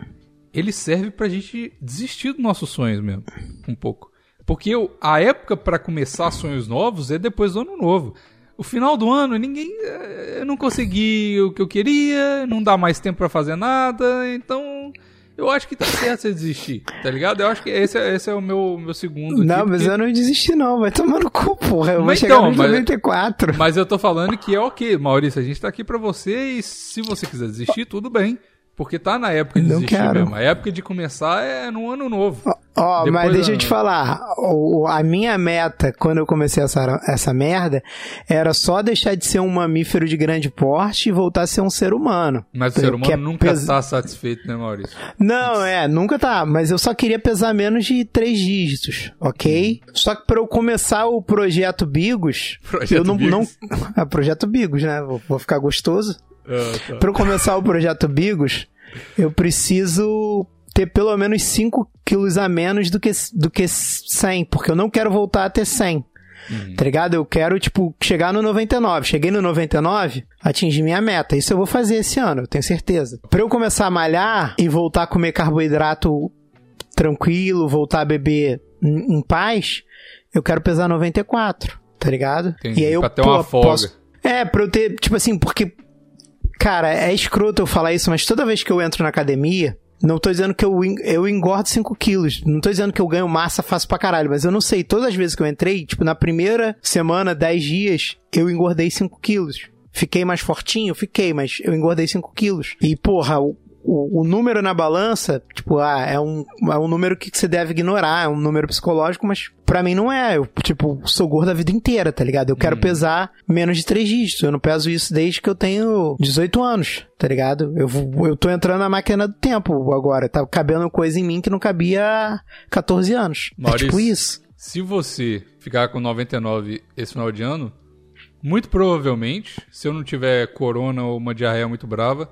ele serve pra gente desistir dos nossos sonhos mesmo, um pouco. Porque eu- a época pra começar sonhos novos é depois do ano novo. O final do ano, ninguém. eh, Eu não consegui o que eu queria, não dá mais tempo pra fazer nada, então. Eu acho que tá certo você desistir, tá ligado? Eu acho que esse, é- esse é o meu, meu segundo. não, aqui, mas porque- eu não desisti não, vai tomar no cu, porra. Eu vou Mas chegar então, nos mas- 94. Mas eu tô falando que é ok, Maurício, a gente tá aqui pra você e se você quiser desistir, tudo bem. Porque tá na época de Não desistir quero. mesmo. A época de começar é no ano novo. Ó, Depois mas deixa eu te falar, a minha meta, quando eu comecei essa, essa merda, era só deixar de ser um mamífero de grande porte e voltar a ser um ser humano. Mas o ser Que é humano nunca pes- tá satisfeito, né, Maurício? Não, é, nunca tá, mas eu só queria pesar menos de três dígitos, ok? Só que pra eu começar o projeto Bigos, (laughs) Projeto eu não, Bigos? não é projeto Bigos, né? Vou, vou ficar gostoso. Ah, tá. Pra eu começar o projeto Bigos, eu preciso ter pelo menos 5 quilos a menos do que, do que 100, porque eu não quero voltar a ter 100. Tá ligado? Eu quero, tipo, chegar no 99. Cheguei no 99, atingi minha meta. Isso eu vou fazer esse ano, eu tenho certeza. Pra eu começar a malhar e voltar a comer carboidrato tranquilo, voltar a beber em, em paz, eu quero pesar 94, tá ligado? Entendi, E aí eu pra ter uma pô, posso- É, pra eu ter, tipo assim, porque Cara, é escroto eu falar isso, mas toda vez que eu entro na academia, não tô dizendo que eu, eu engordo 5 quilos. Não tô dizendo que eu ganho massa fácil pra caralho, mas eu não sei. Todas as vezes que eu entrei, tipo, na primeira semana, 10 dias, eu engordei 5 quilos. Fiquei mais fortinho? Fiquei, mas eu engordei 5 quilos. E, porra, o, o, número na balança, tipo, ah, é um, é um número que você deve ignorar, é um número psicológico, mas pra mim não é. Eu, tipo, sou gordo a vida inteira, tá ligado? Eu quero pesar menos de 3 dígitos. Eu não peso isso desde que eu tenho 18 anos, tá ligado? Eu, vou- eu tô entrando na máquina do tempo agora. Tá cabendo coisa em mim que não cabia há 14 anos. Maurício. É tipo isso. Se você ficar com 99 esse final de ano, muito provavelmente, se eu não tiver corona ou uma diarreia muito brava,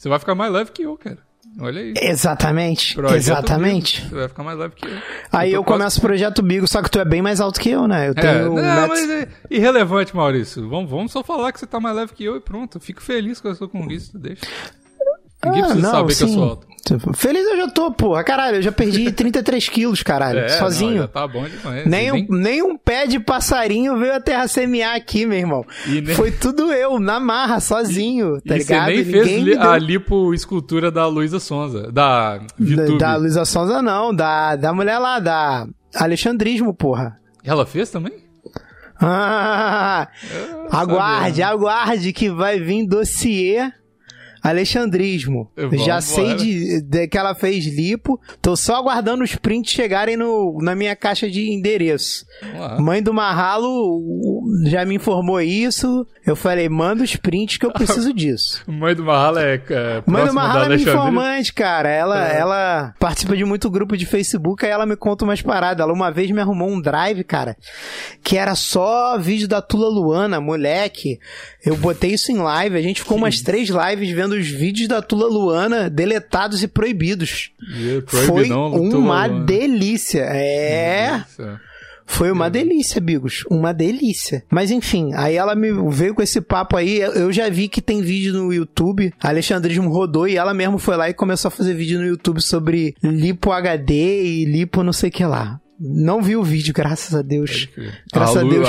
você vai ficar mais leve que eu, cara. Olha aí. Exatamente. Projeto Exatamente. Bigo, Você vai ficar mais leve que eu. Aí tô eu quase- começo o projeto Bigo, só que tu é bem mais alto que eu, né? Eu É, tenho um não, metro- mas é irrelevante, Maurício. Vamos, vamos só falar que você tá mais leve que eu e pronto. Eu Fico feliz com a sua conquista, deixa. Ninguém Ah, precisa não, saber que eu sim. sou alto. Feliz eu já tô, porra. Caralho, eu já perdi (laughs) 33 quilos, caralho. É, sozinho. Não, tá bom demais. Nem, Você um, nem um pé de passarinho veio a terra semear aqui, meu irmão. E nem- Foi tudo eu, na marra, sozinho, tá e ligado? você nem Ninguém fez a lipo-escultura da Luísa Sonza. Da da, VTube. da Luísa Sonza, não. Da, da mulher lá, da Alexandrismo, porra. Ela fez também? Ah, Eu aguarde, sabia. aguarde que vai vir dossiê Alexandrismo. Vamos Já sei de, de que ela fez lipo. Tô só aguardando os prints chegarem no, na minha caixa de endereço. Mãe do Marralo já me informou isso. Eu falei, manda os prints que eu preciso (laughs) disso. Mãe do Mahala é, é Mãe do Marralo é minha informante, cara. Ela, É. ela participa de muito grupo de Facebook, aí ela me conta umas paradas. Ela uma vez me arrumou um drive, cara, que era só vídeo da Tula Luana, moleque. Eu botei isso em live, a gente ficou umas três lives vendo os vídeos da Tula Luana deletados e proibidos. E Foi proibidão, lutou, uma delícia. É. Nossa. Foi uma delícia, Bigos. Uma delícia. Mas enfim, aí ela me veio com esse papo aí. Eu já vi que tem vídeo no YouTube. A Alexandrismo rodou e ela mesmo foi lá e começou a fazer vídeo no YouTube sobre lipo HD e lipo não sei o que lá. Não vi o vídeo, graças a Deus. Graças a Deus.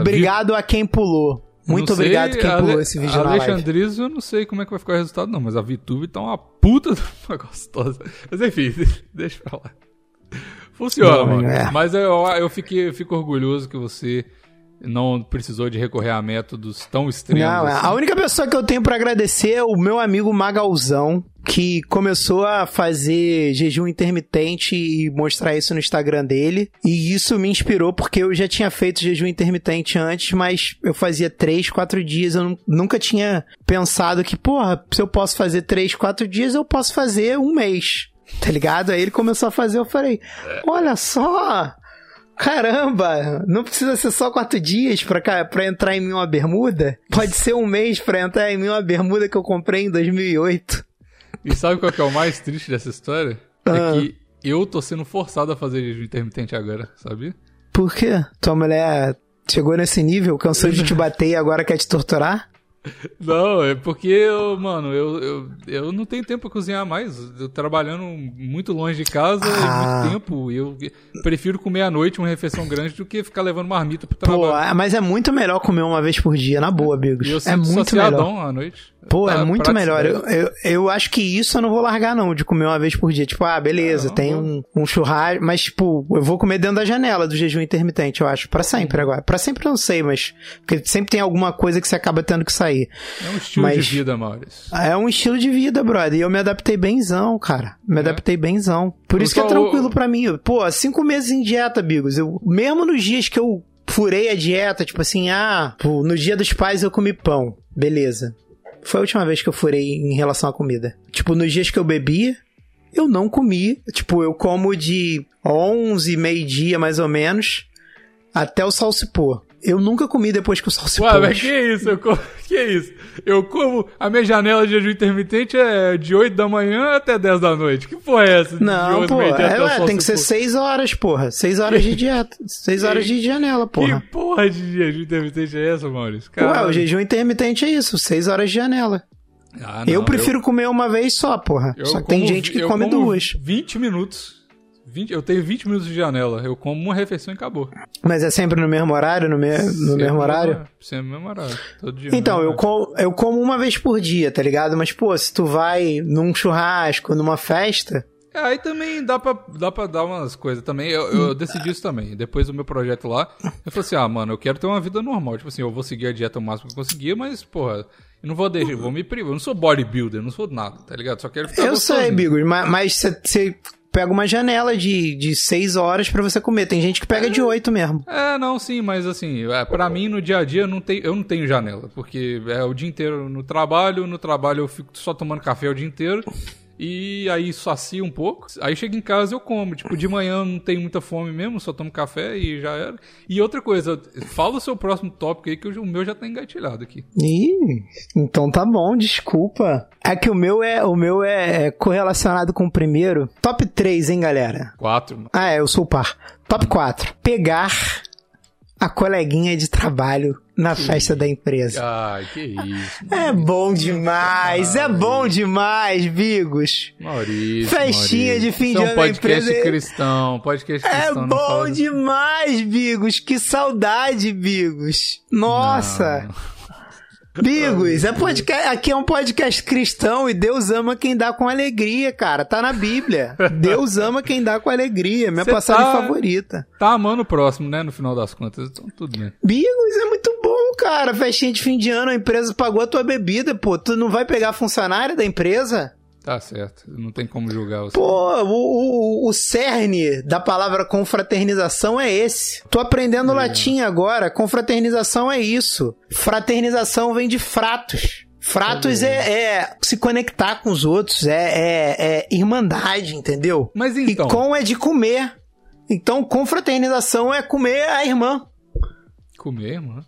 Obrigado a quem pulou. Não Muito sei, obrigado quem a pulou Ale- esse vídeo a na. Alexandrizo, eu não sei como é que vai ficar o resultado, não, mas a VTube tá uma puta (laughs) de uma gostosa. Mas enfim, (laughs) deixa pra lá. Funciona, Não, mano. é. Mas eu, eu, fiquei, eu fico orgulhoso que você não precisou de recorrer a métodos tão extremos. Não, assim. a única pessoa que eu tenho pra agradecer é o meu amigo Magalzão, que começou a fazer jejum intermitente e mostrar isso no Instagram dele. E isso me inspirou porque eu já tinha feito jejum intermitente antes, mas eu fazia três, quatro dias. Eu nu- nunca tinha pensado que, porra, se eu posso fazer três, quatro dias, eu posso fazer um mês. Tá ligado? Aí ele começou a fazer, eu falei, olha só, Caramba, não precisa ser só quatro dias pra, pra entrar em mim uma bermuda? Pode ser um mês pra entrar em mim uma bermuda que eu comprei em 2008. E sabe qual que é o mais triste dessa história? Ah. É que eu tô sendo forçado a fazer jejum intermitente agora, sabia? Por quê? Tua mulher chegou nesse nível, cansou de te bater e agora quer te torturar? Não, é porque, eu, mano, eu, eu, eu não tenho tempo pra cozinhar mais. Eu trabalhando muito longe de casa Ah. é muito tempo. Eu prefiro comer à noite uma refeição grande do que ficar levando marmita pro Pô, trabalho. é- mas é muito melhor comer uma vez por dia, na boa, e eu amigos. É muito melhor. à noite. Pô, é Tá, muito melhor. Eu, praticidade. eu, eu acho que isso eu não vou largar, não, de comer uma vez por dia. Tipo, ah, beleza, Não, tem um, um churrasco, mas, tipo, eu vou comer dentro da janela do jejum intermitente, eu acho. Pra sempre agora. Pra sempre eu não sei, mas. Porque sempre tem alguma coisa que você acaba tendo que sair. É um estilo mas- de vida, Maurício. É um estilo de vida, brother. E eu me adaptei benzão, cara. Me É? adaptei benzão. Por Eu isso que é tranquilo pra mim. Pô, cinco meses em dieta, Bigos. Eu, mesmo nos dias que eu furei a dieta, tipo assim, ah, pô, no dia dos pais eu comi pão. Beleza. Foi a última vez que eu furei em relação à comida. Tipo, nos dias que eu bebi, eu não comi. Tipo, eu como de 11, meio-dia mais ou menos, até o pôr. Eu nunca comi depois que o sol se Ué, pôs. mas que isso? Eu como, (laughs) que isso? Eu como. A minha janela de jejum intermitente é de 8 da manhã até 10 da noite. Que porra é essa? Não, 8, pô, é, sol tem que se ser pôr? seis horas, porra. Seis horas de dieta. Seis horas de janela, porra. Que porra de jejum intermitente é essa, Maurício? Ué, o Caralho. jejum intermitente é isso, seis horas de janela. Ah, não, eu prefiro comer uma vez só, porra. eu só que tem gente que eu come duas. 20 minutos. 20, eu tenho 20 minutos de janela. Eu como uma refeição e acabou. Mas é sempre no mesmo horário, no, me- no Sempre mesmo horário? Sempre no mesmo horário. Todo dia. Então, no eu como, eu como uma vez por dia, tá ligado? Mas, pô, se tu vai num churrasco, numa festa, É, aí também dá pra, dá pra dar umas coisas também. Eu, eu decidi isso também. Depois do meu projeto lá, eu falei assim: ah, mano, eu quero ter uma vida normal. Tipo assim, eu vou seguir a dieta o máximo que eu conseguir, mas, porra, eu não vou deixar, eu vou me privar. Eu não sou bodybuilder, não sou nada, tá ligado? Só quero ficar eu sei. Bigos, ma- mas você pega uma janela de, de seis horas pra você comer. Tem gente que pega de oito mesmo. É, não, sim, mas assim, é, pra mim no dia a dia eu não, tenho, eu não tenho janela, porque é o dia inteiro no trabalho, no trabalho eu fico só tomando café o dia inteiro. E aí sacia um pouco. Aí chego em casa e eu como. Tipo, de manhã não tenho muita fome mesmo, só tomo café e já era. E outra coisa, fala o seu próximo tópico aí, que o meu já tá engatilhado aqui. Ih, então tá bom, desculpa. É que o meu é o meu é, correlacionado com o primeiro. Top 3, hein, galera? Quatro, mano. Ah, é, eu sou o par. Top 4. Pegar a coleguinha de trabalho na festa da empresa. Ai, que isso. É bom demais, é bom demais, Bigos. Maurício. Festinha Maurício. de fim Isso de é ano podcast empresa. cristão. Podcast É cristão. não bom demais, Bigos. Que saudade, Bigos. Nossa. Não. Bigos, é podcast, aqui é um podcast cristão e Deus ama quem dá com alegria, cara. Tá na Bíblia. Deus ama quem dá com alegria. Minha Cê passagem tá- favorita. Tá amando o próximo, né? No final das contas. Então, tudo bem. Bigos é muito bom, cara, festinha de fim de ano, a empresa pagou a tua bebida, pô. Tu não vai pegar a funcionária da empresa? Tá certo. Não tem como julgar você. Pô, o, o, o cerne da palavra confraternização é esse. Tô aprendendo latim agora. Confraternização é isso. Fraternização vem de fratos. Fratos é, é se conectar com os outros, é, é, é irmandade, entendeu? Mas então. E com é de comer. Então, confraternização é comer a irmã. Comer, mano.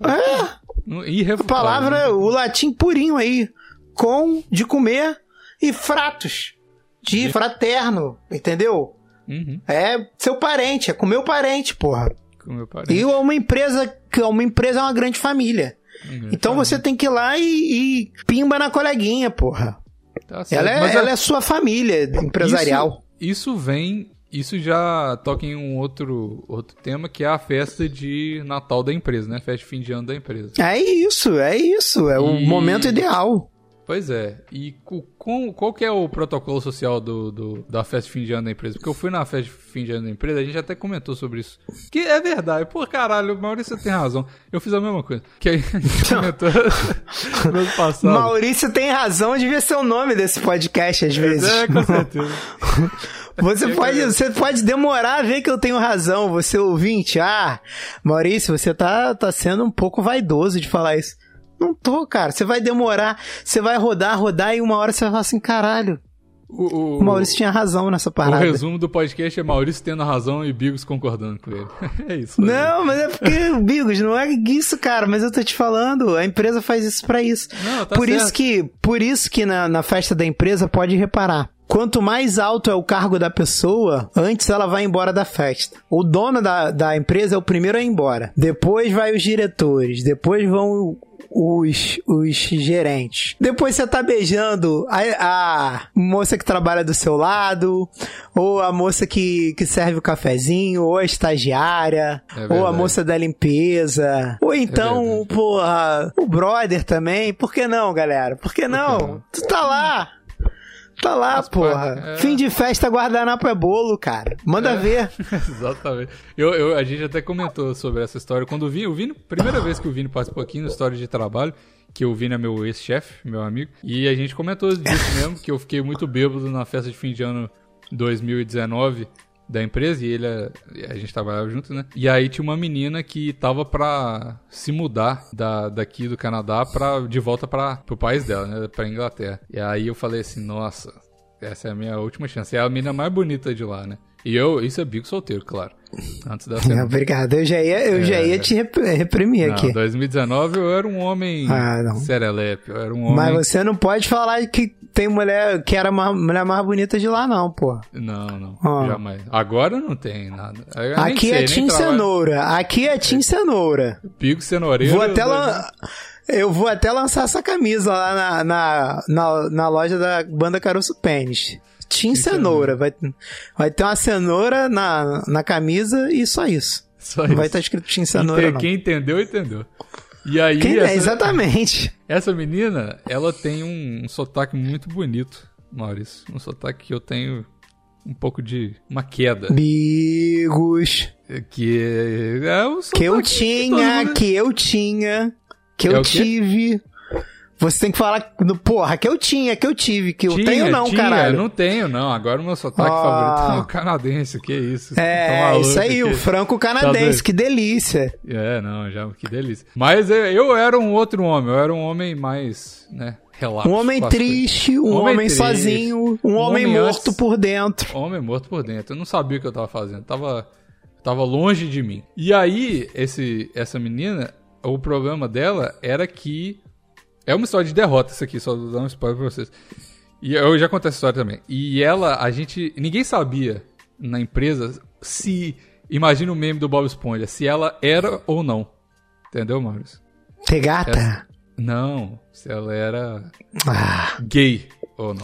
É, a palavra, o latim purinho aí. Com, de comer, e fratos. De fraterno, entendeu? Uhum. É seu parente, é comer o parente, porra. Comer parente. E uma empresa, que uma empresa é uma grande família. Uhum. Então você tem que ir lá e, e pimba na coleguinha, porra. Tá. Ela é, Mas ela é sua família empresarial. Isso, isso vem. Isso já toca em um outro, outro tema que é a festa de Natal da empresa, né? Festa de fim de ano da empresa. É isso, é isso. É o E- momento ideal. Pois é. E co- com, qual que é o protocolo social do, do- da festa de fim de ano da empresa? Porque eu fui na festa de fim de ano da empresa, a gente até comentou sobre isso. Que é verdade. Pô, caralho, o Maurício tem razão. Eu fiz a mesma coisa. Que a gente comentou (laughs) no ano passado. Maurício tem razão, devia ser o nome desse podcast às vezes. É, com certeza. (laughs) Você pode, você pode demorar a ver que eu tenho razão, você ouvinte. Ah, Maurício, você tá, tá sendo um pouco vaidoso de falar isso. Não tô, cara. Você vai demorar, você vai rodar, rodar e uma hora você vai falar assim, caralho. O, o- O Maurício tinha razão nessa o parada. resumo do podcast é Maurício tendo razão e Bigos concordando com ele. (laughs) é isso. Rodrigo. Não, mas é porque, (laughs) Bigos, não é isso, cara, mas eu tô te falando, a empresa faz isso pra isso. Não, tá por certo. isso que, por isso que na, na festa da empresa pode reparar. Quanto mais alto é o cargo da pessoa, antes ela vai embora da festa. O dono da, da empresa é o primeiro a ir embora. Depois vai os diretores, depois vão os, os gerentes. Depois você tá beijando a, a moça que trabalha do seu lado, ou a moça que, que serve o cafezinho, ou a estagiária, É ou a moça da limpeza, ou então, verdade. porra, o brother também. Por que não, galera? Por que não? não? Tu tá lá. Tá lá, Faz porra. é. Fim de festa, guardanapo é bolo, cara. Manda ver. (laughs) Exatamente. Eu, eu- a gente até comentou sobre essa história. Quando o Vini, o Vini, primeira vez que o Vini participou aqui no História de Trabalho, que o Vini é meu ex-chefe, meu amigo, e a gente comentou disso mesmo, que eu fiquei muito bêbado na festa de fim de ano 2019 da empresa, e ele, é- a gente trabalhava junto, né? E aí tinha uma menina que tava pra se mudar da, daqui do Canadá pra, de volta para pro país dela, né? Pra Inglaterra. E aí eu falei assim, nossa, essa é a minha última chance. É a menina mais bonita de lá, né? E eu, isso é bico solteiro, claro. Antes da (laughs) É, semana. Obrigado. Eu já ia, eu já ia te rep- reprimir Não, aqui. 2019 eu era um homem Ah, não. serelepe, eu era um homem... Mas você não pode falar que tem mulher que era a mulher mais bonita de lá, não, pô. Não, não, Ah. jamais. Agora não tem nada. Eu Aqui sei, é Tim. Cenoura. Aqui é Tim Cenoura. Pico cenoureiro. Vou até eu- lan- Eu vou até lançar essa camisa lá na, na, na, na loja da banda Caroço Pênis. Tim Cenoura. Vai, vai ter uma cenoura na, na camisa e só isso. Só Não vai isso. estar escrito Tim Cenoura, não. Quem entendeu, entendeu. E aí, Quem- essa, é, exatamente. essa menina, ela tem um, um sotaque muito bonito, Maurício. Um sotaque que eu tenho um pouco de uma queda. Bigos. Que é, é sotaque Que eu tinha, mundo- que eu tinha, que É eu tive. Você tem que falar, no, porra, que eu tinha, que eu tive, que eu Tinha, tenho não, tinha, caralho. Não tenho, não. Agora o meu sotaque Ah. favorito é o canadense. Que isso? Tá É, maluco isso aí, aqui. o franco Tá canadense, doido. que delícia. É, não, já, que delícia. Mas eu, eu era um outro homem, eu era um homem mais, né, relapso. Um homem triste, um Homem homem, triste. sozinho, um, Um homem, homem morto antes- por dentro. Homem morto por dentro. Eu não sabia o que eu tava fazendo. Tava, tava longe de mim. E aí, esse, essa menina, o problema dela era que. É uma história de derrota isso aqui, só dar um spoiler pra vocês. E eu já contei essa história também. E ela, a gente. Ninguém sabia na empresa se. Imagina o meme do Bob Esponja, se ela era ou não. Entendeu, Maurício? Regata. Não, se ela era Ah, gay ou não.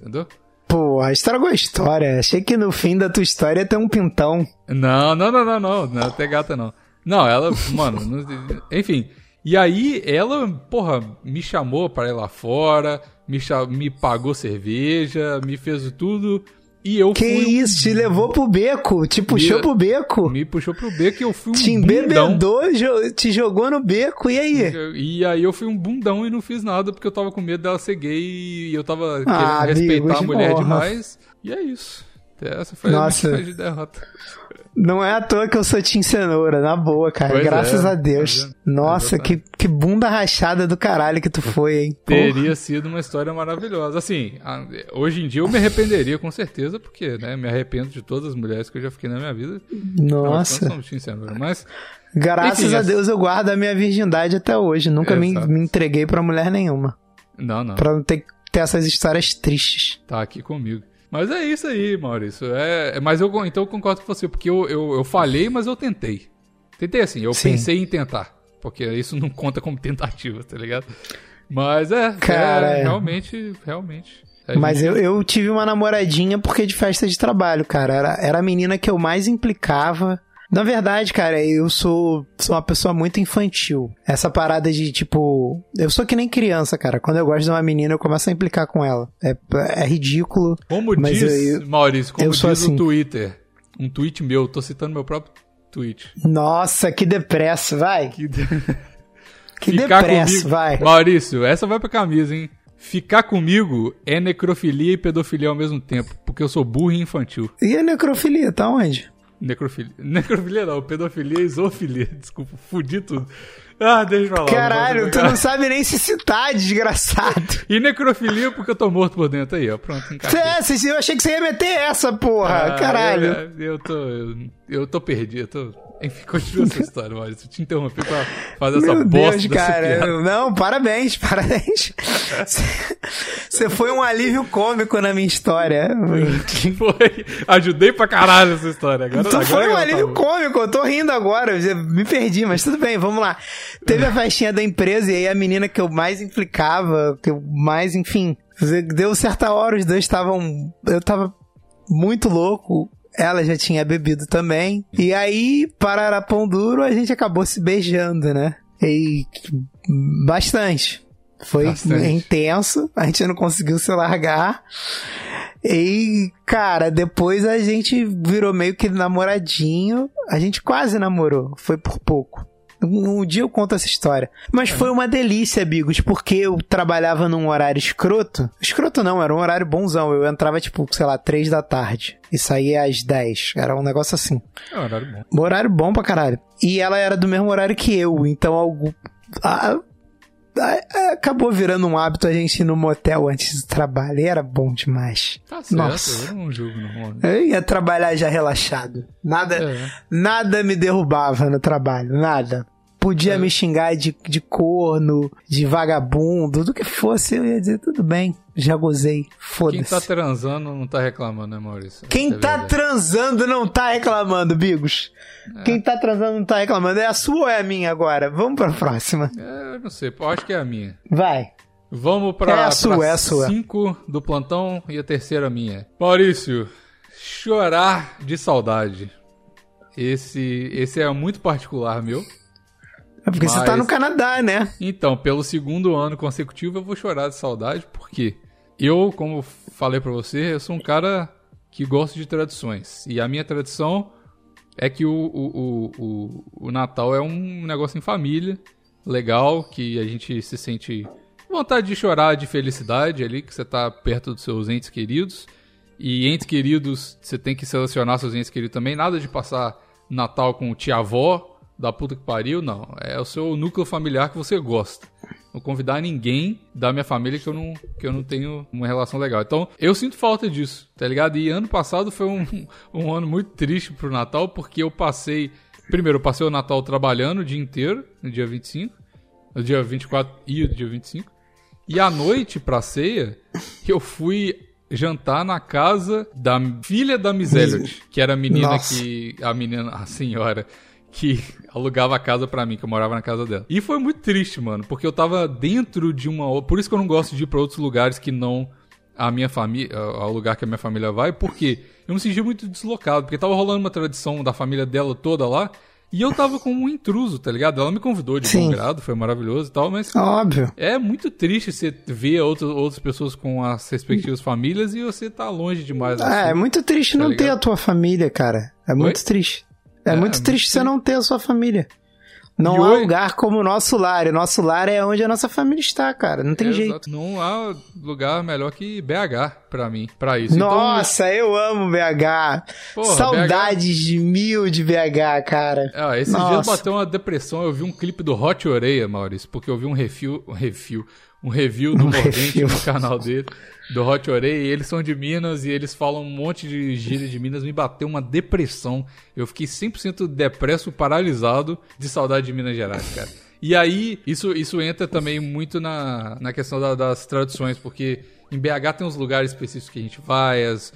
Entendeu? pô, estragou a história. Achei que no fim da tua história ia ter um pintão. Não, não, não, não, não. Não é ter gata, não. Não, ela, mano, não- enfim. E aí, ela, porra, me chamou para ir lá fora, me, me pagou cerveja, me fez tudo. E eu Que fui um- isso, te levou pro beco, te puxou Me- pro beco. me puxou pro beco e eu fui um Te bundão. embebedou, jo- te jogou no beco, e aí? E aí eu fui um bundão e não fiz nada porque eu tava com medo dela ser gay e eu tava Ah, querendo respeitar amigos, a mulher porra. demais. E é isso. Essa foi Nossa. a minha (laughs) derrota. Não é à toa que eu sou Tim Cenoura, na boa, cara. Pois Graças é, a Deus. tá vendo? Nossa, que, que bunda rachada do caralho que tu foi, hein? Porra. (laughs) Teria sido uma história maravilhosa. Assim, hoje em dia eu me arrependeria com certeza, porque, né, me arrependo de todas as mulheres que eu já fiquei na minha vida. Nossa. Não, somos sinceros, mas Graças Enfim, a Deus eu guardo a minha virgindade até hoje. Nunca me, me entreguei pra mulher nenhuma. não, não. Pra não ter, ter essas histórias tristes. Tá aqui comigo. Mas é isso aí, Maurício. É, é- mas eu então eu concordo com você, porque eu, eu, eu falhei, mas eu tentei. Tentei assim, eu Sim. pensei em tentar. Porque isso não conta como tentativa, tá ligado? Mas é, Cara, é, é. realmente, realmente. É Mas eu, eu tive uma namoradinha porque de festa de trabalho, cara. Era, era a menina que eu mais implicava. Na verdade, cara, eu sou, sou uma pessoa muito infantil. Essa parada de, tipo... Eu sou que nem criança, cara. Quando eu gosto de uma menina, eu começo a implicar com ela. É, é ridículo. Como diz, eu- eu- Maurício, como eu diz sou o assim. Twitter, um tweet meu, tô citando meu próprio tweet. Nossa, que depressa, vai. Que, (laughs) Que Ficar depressa, comigo- vai. Maurício, essa vai pra camisa, hein? Ficar comigo é necrofilia e pedofilia ao mesmo tempo, porque eu sou burro e infantil. E a necrofilia, tá onde? Necrofilia. (laughs) Necrofilia não, pedofilia e zoofilia. (laughs) Desculpa, fudi tudo. Ah, deixa pra lá. Caralho, não tu não sabe nem se citar, desgraçado. (laughs) E necrofilia porque eu tô morto por dentro aí, ó. Pronto, encaixei. É, eu achei que você ia meter essa, porra. Ah, Caralho. Eu, eu tô. Eu, eu tô perdido, eu tô. Enfim, continua essa história, Maurício. Eu te interrompi pra fazer essa Meu bosta Deus, cara. Não, parabéns, (laughs) parabéns. Você foi um alívio cômico na minha história. (laughs) Foi. Ajudei pra caralho essa história. Agora, Tu agora foi um tá alívio cômico, eu tô rindo agora, me perdi, mas tudo bem, vamos lá. Teve a festinha da empresa e aí a menina que eu mais implicava, que eu mais, enfim, deu certa hora, os dois estavam. Eu tava muito louco. Ela já tinha bebido também. E aí, para pão duro, a gente acabou se beijando, né? E bastante. Foi Bastante. intenso, a gente não conseguiu se largar. E, cara, depois a gente virou meio que namoradinho. A gente quase namorou, foi por pouco. Um, dia eu conto essa história. Mas foi uma delícia, amigos, porque eu trabalhava num horário escroto. Escroto não, era um horário bonzão. Eu entrava, tipo, sei lá, três da tarde. E saía às 10. Era um negócio assim. É um horário bom. Um horário bom pra caralho. E ela era do mesmo horário que eu, então algo. a- a- acabou virando um hábito a gente ir no motel antes do trabalho. E era bom demais. Tá certo, Nossa. não. Eu ia trabalhar já relaxado. Nada, É. nada me derrubava no trabalho, nada. Podia É. me xingar de, de corno, de vagabundo, do que fosse, eu ia dizer, tudo bem, já gozei, Quem foda-se. tá transando não tá reclamando, né, Maurício? Quem Essa é tá verdade. transando não tá reclamando, Bigos. Quem tá transando não tá reclamando. É a sua ou é a minha agora? Vamos pra próxima. É, eu não sei, eu acho que é a minha. Vai. Vamos pra, É a sua, pra é a sua. cinco do plantão e a terceira minha. Maurício, chorar de saudade. Esse, esse é muito particular meu. É porque você tá Mas- no Canadá, né? Então, pelo segundo ano consecutivo, eu vou chorar de saudade, porque eu, como falei pra você, eu sou um cara que gosta de tradições. E a minha tradição é que o, o, o, o, o Natal é um negócio em família, legal, que a gente se sente vontade de chorar de felicidade ali, que você tá perto dos seus entes queridos. E entes queridos, você tem que selecionar seus entes queridos também. Nada de passar Natal com tia-avó da puta que pariu, não. É o seu núcleo familiar que você gosta. Não convidar ninguém da minha família que eu não, que eu não tenho uma relação legal. Então, eu sinto falta disso, tá ligado? E ano passado foi um, (laughs) um ano muito triste pro Natal, porque eu passei. Primeiro, eu passei o Natal trabalhando o dia inteiro, no dia 25, no dia 24 e o dia 25. E à noite, pra ceia, eu fui jantar na casa da filha da Miséliot, que era a menina Nossa. que. A menina, a senhora que (laughs) alugava a casa pra mim, que eu morava na casa dela. E foi muito triste, mano, porque eu tava dentro de uma. Por isso que eu não gosto de ir pra outros lugares que não a minha família, ao lugar que a minha família vai, porque eu me senti muito deslocado, porque tava rolando uma tradição da família dela toda lá, E eu tava como um intruso, tá ligado? Ela me convidou de Sim. bom grado, foi maravilhoso e tal, mas Óbvio. é muito triste você ver outro, outras pessoas com as respectivas famílias e você tá longe demais. da Ah, é muito triste Tá não ter ligado? a tua família, cara. É muito triste. É, É, muito é triste você não ter a sua família. Não E há hoje- lugar como o nosso lar. E o nosso lar é onde a nossa família está, cara. Não tem É, jeito. exato. Não há lugar melhor que BH pra mim, pra isso. Então, Nossa, eu amo BH. Porra, Saudades de mil de BH, cara. Ah, esses Nossa. dias bateu uma depressão. Eu vi um clipe do Hot Oreia, Maurício, porque eu vi um review, um review, um review do Um Mordente no canal dele, do Hot Oreia, e eles são de Minas e eles falam um monte de gíria de Minas. Me bateu uma depressão. Eu fiquei 100% depresso, paralisado de saudade de Minas Gerais, cara. E aí, isso, isso entra também muito na, na questão da- das traduções, porque em BH tem uns lugares específicos que a gente vai, as,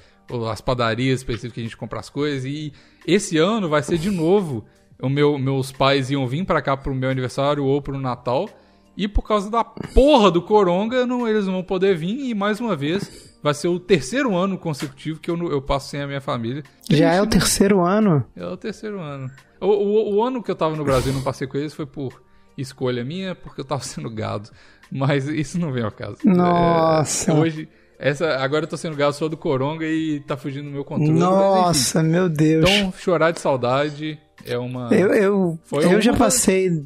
as padarias específicas que a gente compra as coisas, e esse ano vai ser de novo. O meu, meus pais iam vir pra cá pro meu aniversário ou pro Natal, e por causa da porra do Coronga, não, eles não vão poder vir, e mais uma vez, vai ser o terceiro ano consecutivo que eu, não- eu passo sem a minha família. Já é o né? terceiro ano. É o terceiro ano. O, o, o ano que eu tava no Brasil e não passei com eles foi por escolha minha, porque eu tava (laughs) sendo gado. Mas isso não vem ao caso. Nossa. É, hoje, essa, agora eu tô sendo gado só do Coronga e tá fugindo do meu controle. Nossa, meu Deus. Então, chorar de saudade é uma. eu eu, eu uma já passei.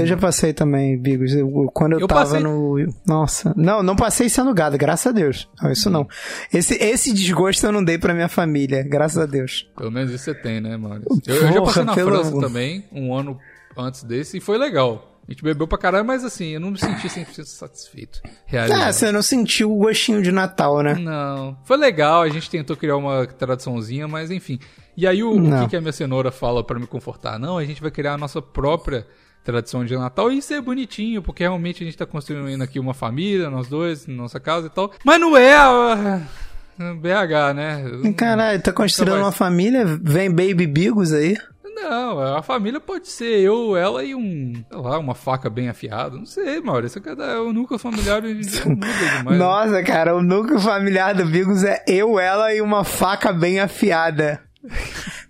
Eu já passei também, Bigos. Eu- quando eu, Eu tava passei- no. Nossa. Não, não passei sendo gado, graças a Deus. Não, isso não. Esse, esse desgosto eu não dei pra minha família, graças a Deus. Pelo menos isso você tem, né, Maurício? Eu, eu já Porra, passei na pelo França também, um ano antes desse, e foi legal. A gente bebeu pra caralho, mas assim, eu não me senti 100% satisfeito. Realizado. Ah, você não sentiu o gostinho de Natal, né? Não. Foi legal, a gente tentou criar uma tradiçãozinha, mas enfim. E aí o, o que, que a minha cenoura fala pra me confortar? Não, a gente vai criar a nossa própria tradição de Natal e isso é bonitinho, porque realmente a gente tá construindo aqui uma família, nós dois, nossa casa e tal. Mas não é a, BH, né? Caralho, tá construindo uma família? Vem Baby Bigos aí? Não, a família pode ser eu, ela e um, sei lá, uma faca bem afiada. Não sei, Maurício, cada o núcleo familiar hoje em dia muda demais. né? Nossa, cara, o núcleo familiar do Bigos é eu, ela e uma faca bem afiada.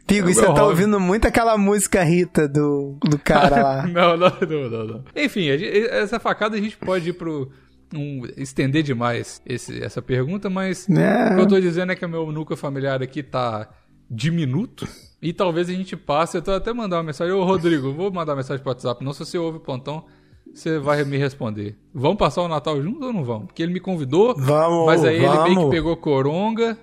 Bigos, É você tá hobby. ouvindo muito aquela música Rita do, do cara lá. (laughs) Não, não, não, não, não. Enfim, gente- essa facada a gente pode ir pro. Um, estender demais esse- essa pergunta, mas É. o que eu tô dizendo é que o meu núcleo familiar aqui tá diminuto. E talvez a gente passe. Eu tô até mandar uma mensagem. Ô, Rodrigo, vou mandar uma mensagem pro WhatsApp. Não, se você ouve o plantão, você vai me responder. Vamos passar o Natal juntos ou não vamos? Porque ele me convidou, Vamos, mas aí ele meio que vamos. pegou coronga.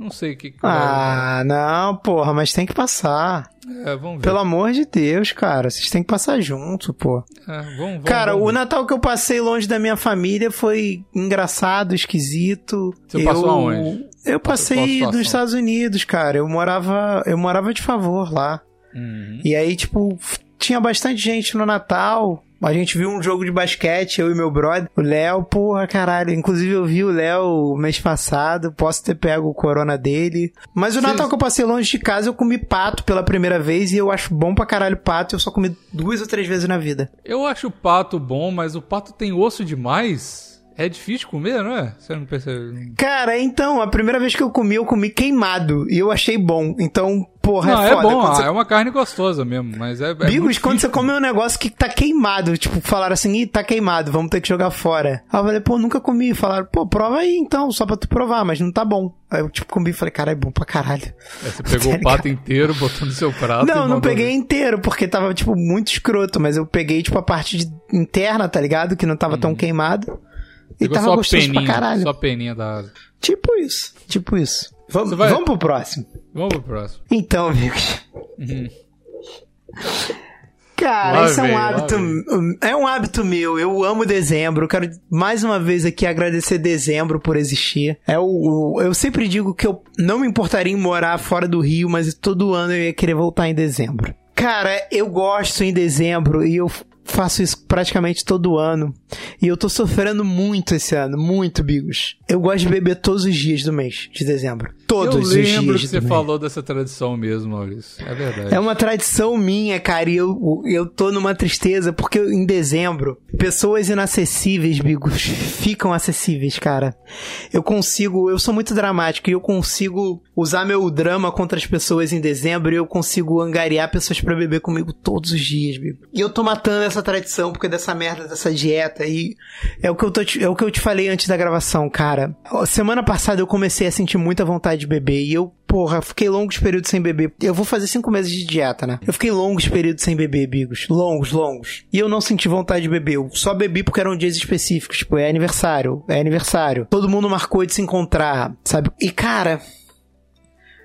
Não sei o que. que Ah, não, porra, mas tem que passar. é, vamos ver. Pelo amor de Deus, cara, vocês têm que passar junto, pô. É, vamos, vamos, Cara, vamos o. Natal que eu passei longe da minha família foi engraçado, esquisito. Você passou aonde? Eu passei nos Estados Unidos, cara. Eu morava, eu morava de favor lá. Uhum. E aí, tipo, tinha bastante gente no Natal. A gente viu um jogo de basquete, eu e meu brother, o Léo, porra, caralho. Inclusive eu vi o Léo mês passado, posso ter pego o corona dele. Mas o Sim. Natal que eu passei longe de casa, eu comi pato pela primeira vez e eu acho bom pra caralho pato. Eu só comi duas ou três vezes na vida. Eu acho o pato bom, mas o pato tem osso demais. É difícil comer, não é? Você não percebe? Cara, então, a primeira vez que eu comi, eu comi queimado. E eu achei bom. Então, porra, não, é é, foda. bom, Quando você- é uma carne gostosa mesmo, mas é. é Bigos, quando você come um negócio que tá queimado, tipo, falaram assim, ih, tá queimado, vamos ter que jogar fora. Aí eu falei, pô, nunca comi. Falaram, pô, prova aí então, só pra tu provar, mas não tá bom. Aí eu, tipo, comi e falei, cara, é bom pra caralho. É, você pegou (laughs) o pato inteiro, botou no seu prato. não, não peguei inteiro, porque tava, tipo, muito escroto, mas eu peguei, tipo, a parte de- interna, tá ligado? Que não tava tão queimado. E. Pegou tava gostoso peninha, pra caralho. só a peninha da asa. Tipo isso, tipo isso. Vamos, vai- vamos pro próximo. Vamos pro próximo. Então, amigos. Uhum. Cara, isso é um hábito. É um hábito meu. Eu amo dezembro. Eu quero mais uma vez aqui agradecer dezembro por existir. É o, o- eu sempre digo que eu não me importaria em morar fora do Rio, mas todo ano eu ia querer voltar em dezembro. Cara, eu gosto em dezembro e eu faço isso praticamente todo ano. E eu tô sofrendo muito esse ano, muito, Bigos. Eu gosto de beber todos os dias do mês de dezembro. Todos eu os dias. lembro que você mês. falou dessa tradição mesmo, Maurício. É verdade. É uma tradição minha, cara, e eu, eu tô numa tristeza porque eu- em dezembro, pessoas inacessíveis, Bigos, ficam acessíveis, cara. Eu consigo, eu sou muito dramático e eu consigo usar meu drama contra as pessoas em dezembro e eu consigo angariar pessoas pra beber comigo todos os dias, Bigo. E eu tô matando essa tradição porque dessa merda, dessa dieta e é o que eu tô é o que eu te falei antes da gravação, cara. Semana passada eu comecei a sentir muita vontade de beber e eu Porra, fiquei longos períodos sem beber. Eu vou fazer cinco meses de dieta, né? Eu fiquei longos períodos sem beber, Bigos. Longos, longos. E eu não senti vontade de beber. Eu só bebi porque eram dias específicos. Tipo, é aniversário. É aniversário. Todo mundo marcou de se encontrar, sabe? E, cara,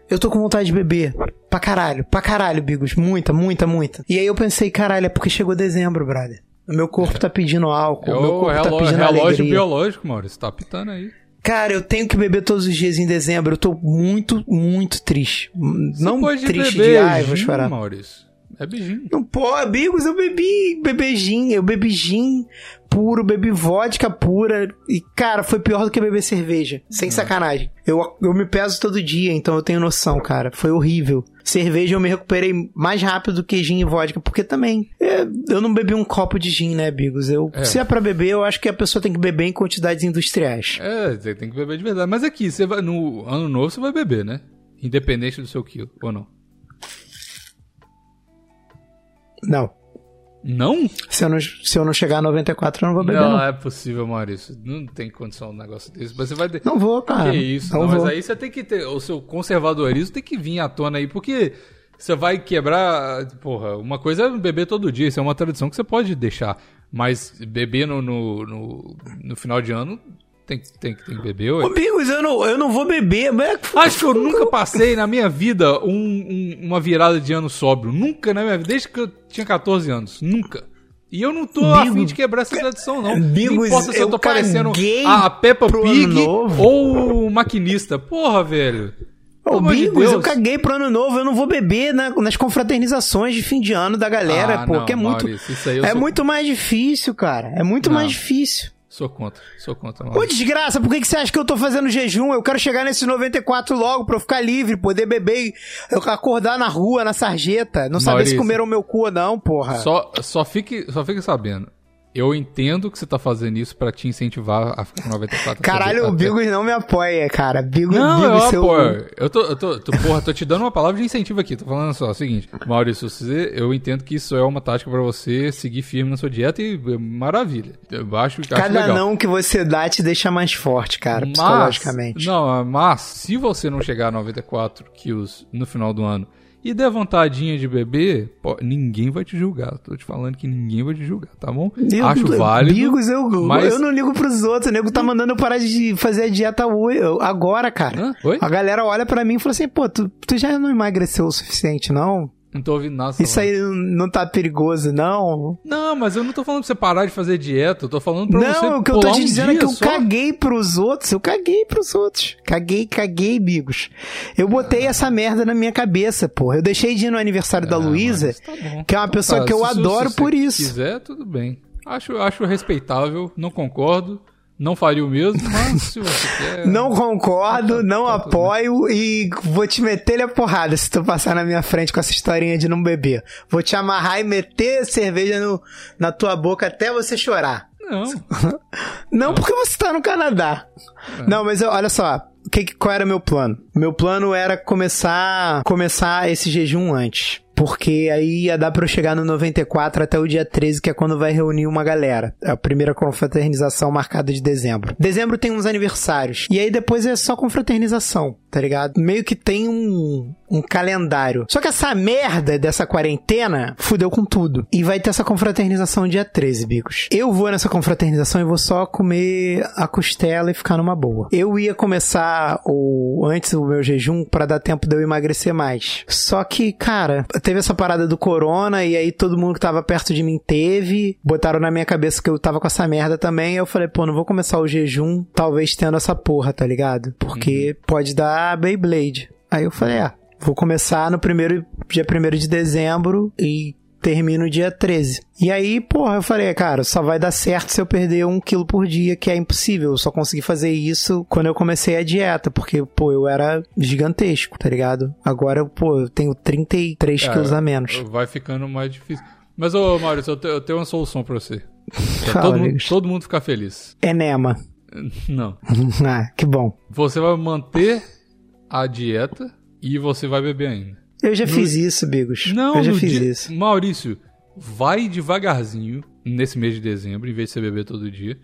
eu tô com vontade de beber. Pra caralho. Pra caralho, Bigos. Muita, muita, muita. E aí eu pensei, caralho, é porque chegou dezembro, brother. O meu corpo tá pedindo álcool. É o meu corpo tá relógio, pedindo relógio alegria. biológico, Maurício. Tá pitando aí. Cara, eu tenho que beber todos os dias em dezembro. Eu tô muito, muito triste. não Você pode triste beber de ai, vou chorar. Maurício. É beijinho. Não pode, amigos, eu bebi, gin, eu bebi gin puro, bebi vodka pura. E, cara, foi pior do que beber cerveja. Sem sacanagem. Eu, eu me peso todo dia, então eu tenho noção, cara. Foi horrível. Cerveja eu me recuperei mais rápido do que gin e vodka, porque também é, eu não bebi um copo de gin, né, Bigos? Eu, É. Se é pra beber, eu acho que a pessoa tem que beber em quantidades industriais. É, você tem que beber de verdade. Mas aqui, você vai, no ano novo você vai beber, né? Independente do seu quilo, ou não? Não. Não? Se eu não, se eu não chegar a 94, eu não vou beber, não, não. é possível, Maurício. Não tem condição um negócio desse. Mas você vai. ter- Não vou, cara. Que isso, não não, mas aí você tem que ter. O seu conservadorismo tem que vir à tona aí, porque você vai quebrar. Porra, uma coisa é beber todo dia, isso é uma tradição que você pode deixar. Mas beber no, no, no, no final de ano tem, tem, tem que beber, ué. Ô, Bigos, eu não, eu não vou beber. Mas... Acho que eu nunca passei na minha vida um- um- uma virada de ano sóbrio. Nunca na minha vida, desde que eu tinha 14 anos. Nunca. E eu não tô Bigo- afim de quebrar essa tradição, não. Bigos, não importa se eu tô parecendo a Peppa Pig ou o maquinista. Porra, velho. Ô, amor de Bigos, eu caguei pro ano novo. Eu não vou beber na- nas confraternizações de fim de ano da galera, Ah, pô, não, que é muito. Maurício, é sou- muito mais difícil, cara. É muito Não. mais difícil. Sou contra, sou contra. Ô, Maurício. desgraça, por que, que você acha que eu tô fazendo jejum? Eu quero chegar nesse 94 logo pra eu ficar livre, poder beber e eu acordar na rua, na sarjeta. Não saber se Maurício. comeram meu cu ou não, porra. Só, só, fique, só fique sabendo. Eu entendo que você tá fazendo isso pra te incentivar a ficar com 94. Caralho, o Bigos não me apoia, cara. Bigos, Não, Bigos, eu seu- apoio. Eu tô, eu tô, tô- porra, tô te dando uma palavra de incentivo aqui. Tô falando só, o seguinte, Maurício, você, eu entendo que isso é uma tática pra você seguir firme na sua dieta e é maravilha. Eu acho, acho Cada legal. não que você dá te deixa mais forte, cara, Mas, psicologicamente. não, mas se você não chegar a 94 quilos no final do ano e der vontadinha de beber, pô, ninguém vai te julgar. Tô te falando que ninguém vai te julgar, tá bom? Eu- Acho válido. Bigos, eu, mas- eu não ligo pros outros. O nego tá mandando eu parar de fazer a dieta agora, cara. A galera olha pra mim e fala assim, pô, tu, tu já não emagreceu o suficiente, não? Não tô ouvindo nada. Isso falando. aí não tá perigoso, não? Não, mas eu não tô falando pra você parar de fazer dieta. Eu tô falando pra você Não, o que eu tô te um dizendo é que eu só. caguei pros outros. Eu caguei pros outros. Caguei, caguei, Bigos. Eu botei essa merda na minha cabeça, porra. Eu deixei de ir no aniversário da Ah, Luísa, tá que é uma Então pessoa tá, que eu se- adoro se por você isso. quiser, tudo bem. Acho, acho respeitável, não concordo, não faria o mesmo, mas se você quer... (laughs) Não concordo, Tá- não tá tudo apoio e vou te meter a porrada se tu passar na minha frente com essa historinha de não beber. Vou te amarrar e meter cerveja no, na tua boca até você chorar. Não, (laughs) Não porque você tá no Canadá. É. Não, mas eu- olha só, que- qual era meu plano? Meu plano era começar começar esse jejum antes. Porque aí ia dar pra eu chegar no 94 até o dia 13, que é quando vai reunir uma galera. É a primeira confraternização marcada de dezembro. Dezembro tem uns aniversários. E aí depois é só confraternização, tá ligado? Meio que tem um, um calendário. Só que essa merda dessa quarentena fudeu com tudo. E vai ter essa confraternização dia 13, bicos. Eu vou nessa confraternização e vou só comer a costela e ficar numa boa. Eu ia começar o antes o meu jejum pra dar tempo de eu emagrecer mais. Só que, cara, teve essa parada do corona e aí todo mundo que tava perto de mim teve. Botaram na minha cabeça que eu tava com essa merda também. Eu falei, pô, não vou começar o jejum talvez tendo essa porra, tá ligado? Porque pode dar Beyblade. Aí eu falei, ah, vou começar no primeiro dia 1 de dezembro e termino dia 13. E aí, porra, eu falei, cara, só vai dar certo se eu perder um quilo por dia, que é impossível. Eu só consegui fazer isso quando eu comecei a dieta, porque, pô, eu era gigantesco, tá ligado? Agora, pô, eu tenho 33 É, quilos a menos. Vai ficando mais difícil. Mas, ô Maurício, eu, te- eu tenho uma solução pra você. Pra Fala, todo, mundo, todo mundo ficar feliz. Enema. (laughs) Não. (laughs) ah, que bom. Você vai manter a dieta e você vai beber ainda. Eu já fiz isso, Bigos. Não, eu já no fiz dia- isso. Maurício, vai devagarzinho nesse mês de dezembro, em vez de você beber todo dia.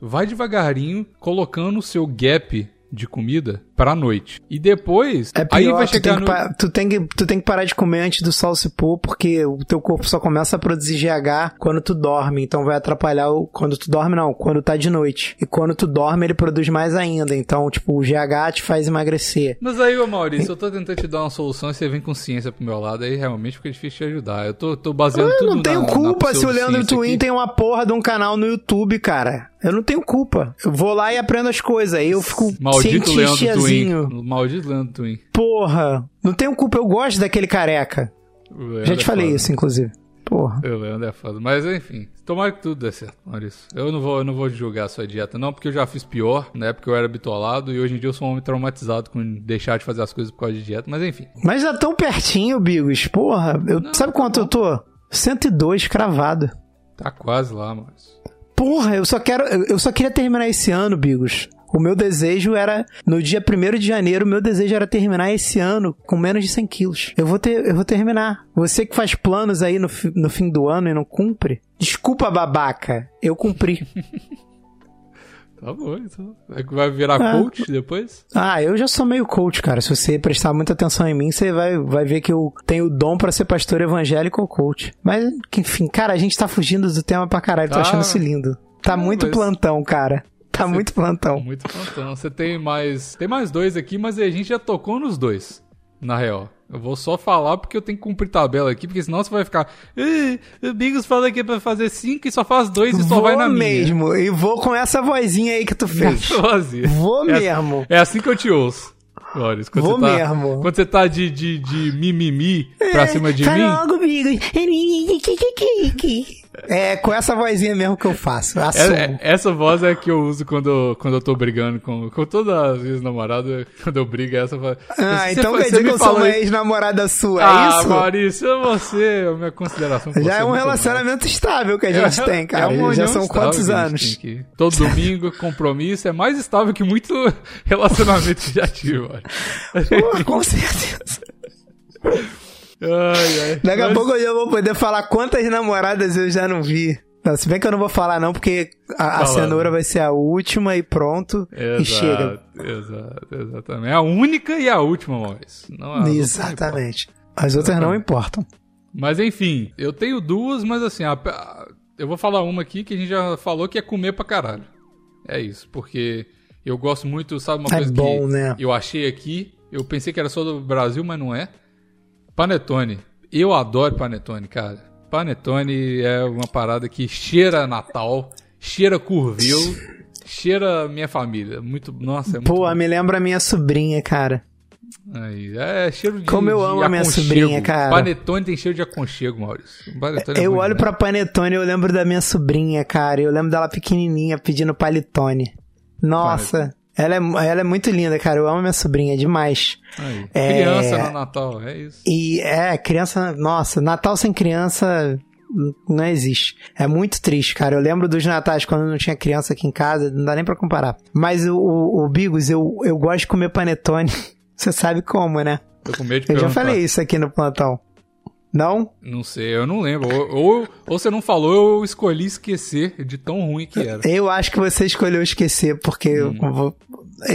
Vai devagarinho colocando o seu gap de comida pra noite. E depois, É pior, aí vai tu, tem chegar que no... tu, tem que, tu tem que parar de comer antes do sol se pôr, porque o teu corpo só começa a produzir GH quando tu dorme, então vai atrapalhar o... Quando tu dorme, não, quando tá de noite. E quando tu dorme, ele produz mais ainda, então, tipo, o GH te faz emagrecer. Mas aí, ô Maurício, eu tô tentando te dar uma solução e você vem com ciência pro meu lado, aí realmente fica difícil te ajudar. Eu tô, tô baseando Eu tudo não tenho na, culpa na se o Leandro Twin aqui. tem uma porra de um canal no YouTube, cara. Eu não tenho culpa. Eu vou lá e aprendo as coisas. Aí eu fico Maldito Leandro. Twin. Maldito Leandro Twin. Porra. Não tenho culpa. Eu gosto daquele careca. Já é te falei foda. isso, inclusive. Porra. O Leandro é foda. Mas enfim, tomara que tudo dê certo, Maurício. Eu não vou, eu não vou julgar a sua dieta, não, porque eu já fiz pior. Na época eu era bitolado e hoje em dia eu sou um homem traumatizado com deixar de fazer as coisas por causa de dieta. Mas enfim. Mas já tão pertinho, Bigos. Porra. Eu, sabe tá quanto eu tô? 102 cravado. Tá quase lá, Maurício. Porra, eu só quero. Eu só queria terminar esse ano, Bigos. O meu desejo era, no dia 1 de janeiro, o meu desejo era terminar esse ano com menos de 100 quilos. Eu vou, ter, eu vou terminar. Você que faz planos aí no, no fim do ano e não cumpre, desculpa, babaca. Eu cumpri. (laughs) Tá bom, então. É que Vai virar Ah. coach depois? ah, eu já sou meio coach, cara. Se você prestar muita atenção em mim, você vai, vai ver que eu tenho o dom pra ser pastor evangélico ou coach. Mas, enfim, cara, a gente tá fugindo do tema pra caralho. Tô Tá. achando isso lindo. Tá muito mas- plantão, cara. Tá muito plantão. Muito plantão. Você tem mais. Tem mais dois aqui, mas a gente já tocou nos dois. Na real. Eu vou só falar porque eu tenho que cumprir tabela aqui, porque senão você vai ficar. "Ih, o Bigos fala que é pra fazer cinco e só faz dois e só vou vai na minha. mesmo. E vou com essa vozinha aí que tu fez. Vazia. Vou É- mesmo. É assim que eu te ouço. Boris, quando Vou você tá, mesmo. Quando você tá de, de, de mimimi pra cima de Fala mim. logo, Bigos. É com essa vozinha mesmo que eu faço. É- é- essa voz é que eu uso quando, eu- quando eu tô brigando com, com todas as vezes namoradas. Quando eu brigo, é essa voz. Ah, então quer dizer que eu sou uma ex-namorada sua, ah, é isso? Maurício, você, a minha consideração por Já é um relacionamento estável que a gente mais. tem, cara. É Já são quantos anos? Todo domingo, compromisso. É mais estável que muito (laughs) relacionamento já tive, olha. Com certeza. (laughs) Ai, ai. Daqui a Mas- pouco eu já vou poder falar quantas namoradas eu já não vi. Não, se bem que eu não vou falar não, porque a, a cenoura vai ser a última e pronto. E chega. Exato, exatamente. É a única e a última, Maurício. Não Exatamente. As outras não importam. Mas enfim, eu tenho duas, mas assim, a- a- eu vou falar uma aqui que a gente já falou que é comer pra caralho. É isso, porque eu gosto muito, sabe uma É coisa bom, que né? eu achei aqui, eu pensei que era só do Brasil, mas não é. Panetone. Eu adoro panetone, cara. Panetone é uma parada que cheira Natal, cheira Curvil, cheira minha família. Muito, nossa, é muito Pô, bom. me lembra a minha sobrinha, cara. Aí, é cheiro de Como eu de amo a minha sobrinha, cara. Panetone tem cheiro de aconchego, Maurício. É eu olho demais. pra Panetone e eu lembro da minha sobrinha, cara. Eu lembro dela pequenininha pedindo Palitone. Nossa, ela é, ela é muito linda, cara. Eu amo minha sobrinha demais. Aí, É. Criança no Natal, é isso. E é, criança. Nossa, Natal sem criança não existe. É muito triste, cara. Eu lembro dos natais quando não tinha criança aqui em casa, não dá nem pra comparar. Mas o, o, o Bigos, eu, eu gosto de comer panetone. (laughs) Você sabe como, né? Tô com medo de Eu já perguntar. falei isso aqui no plantão. Não? Não sei, eu não lembro. Ou, ou, ou você não falou, eu escolhi esquecer de tão ruim que era. Eu acho que você escolheu esquecer, porque eu Hum. vou-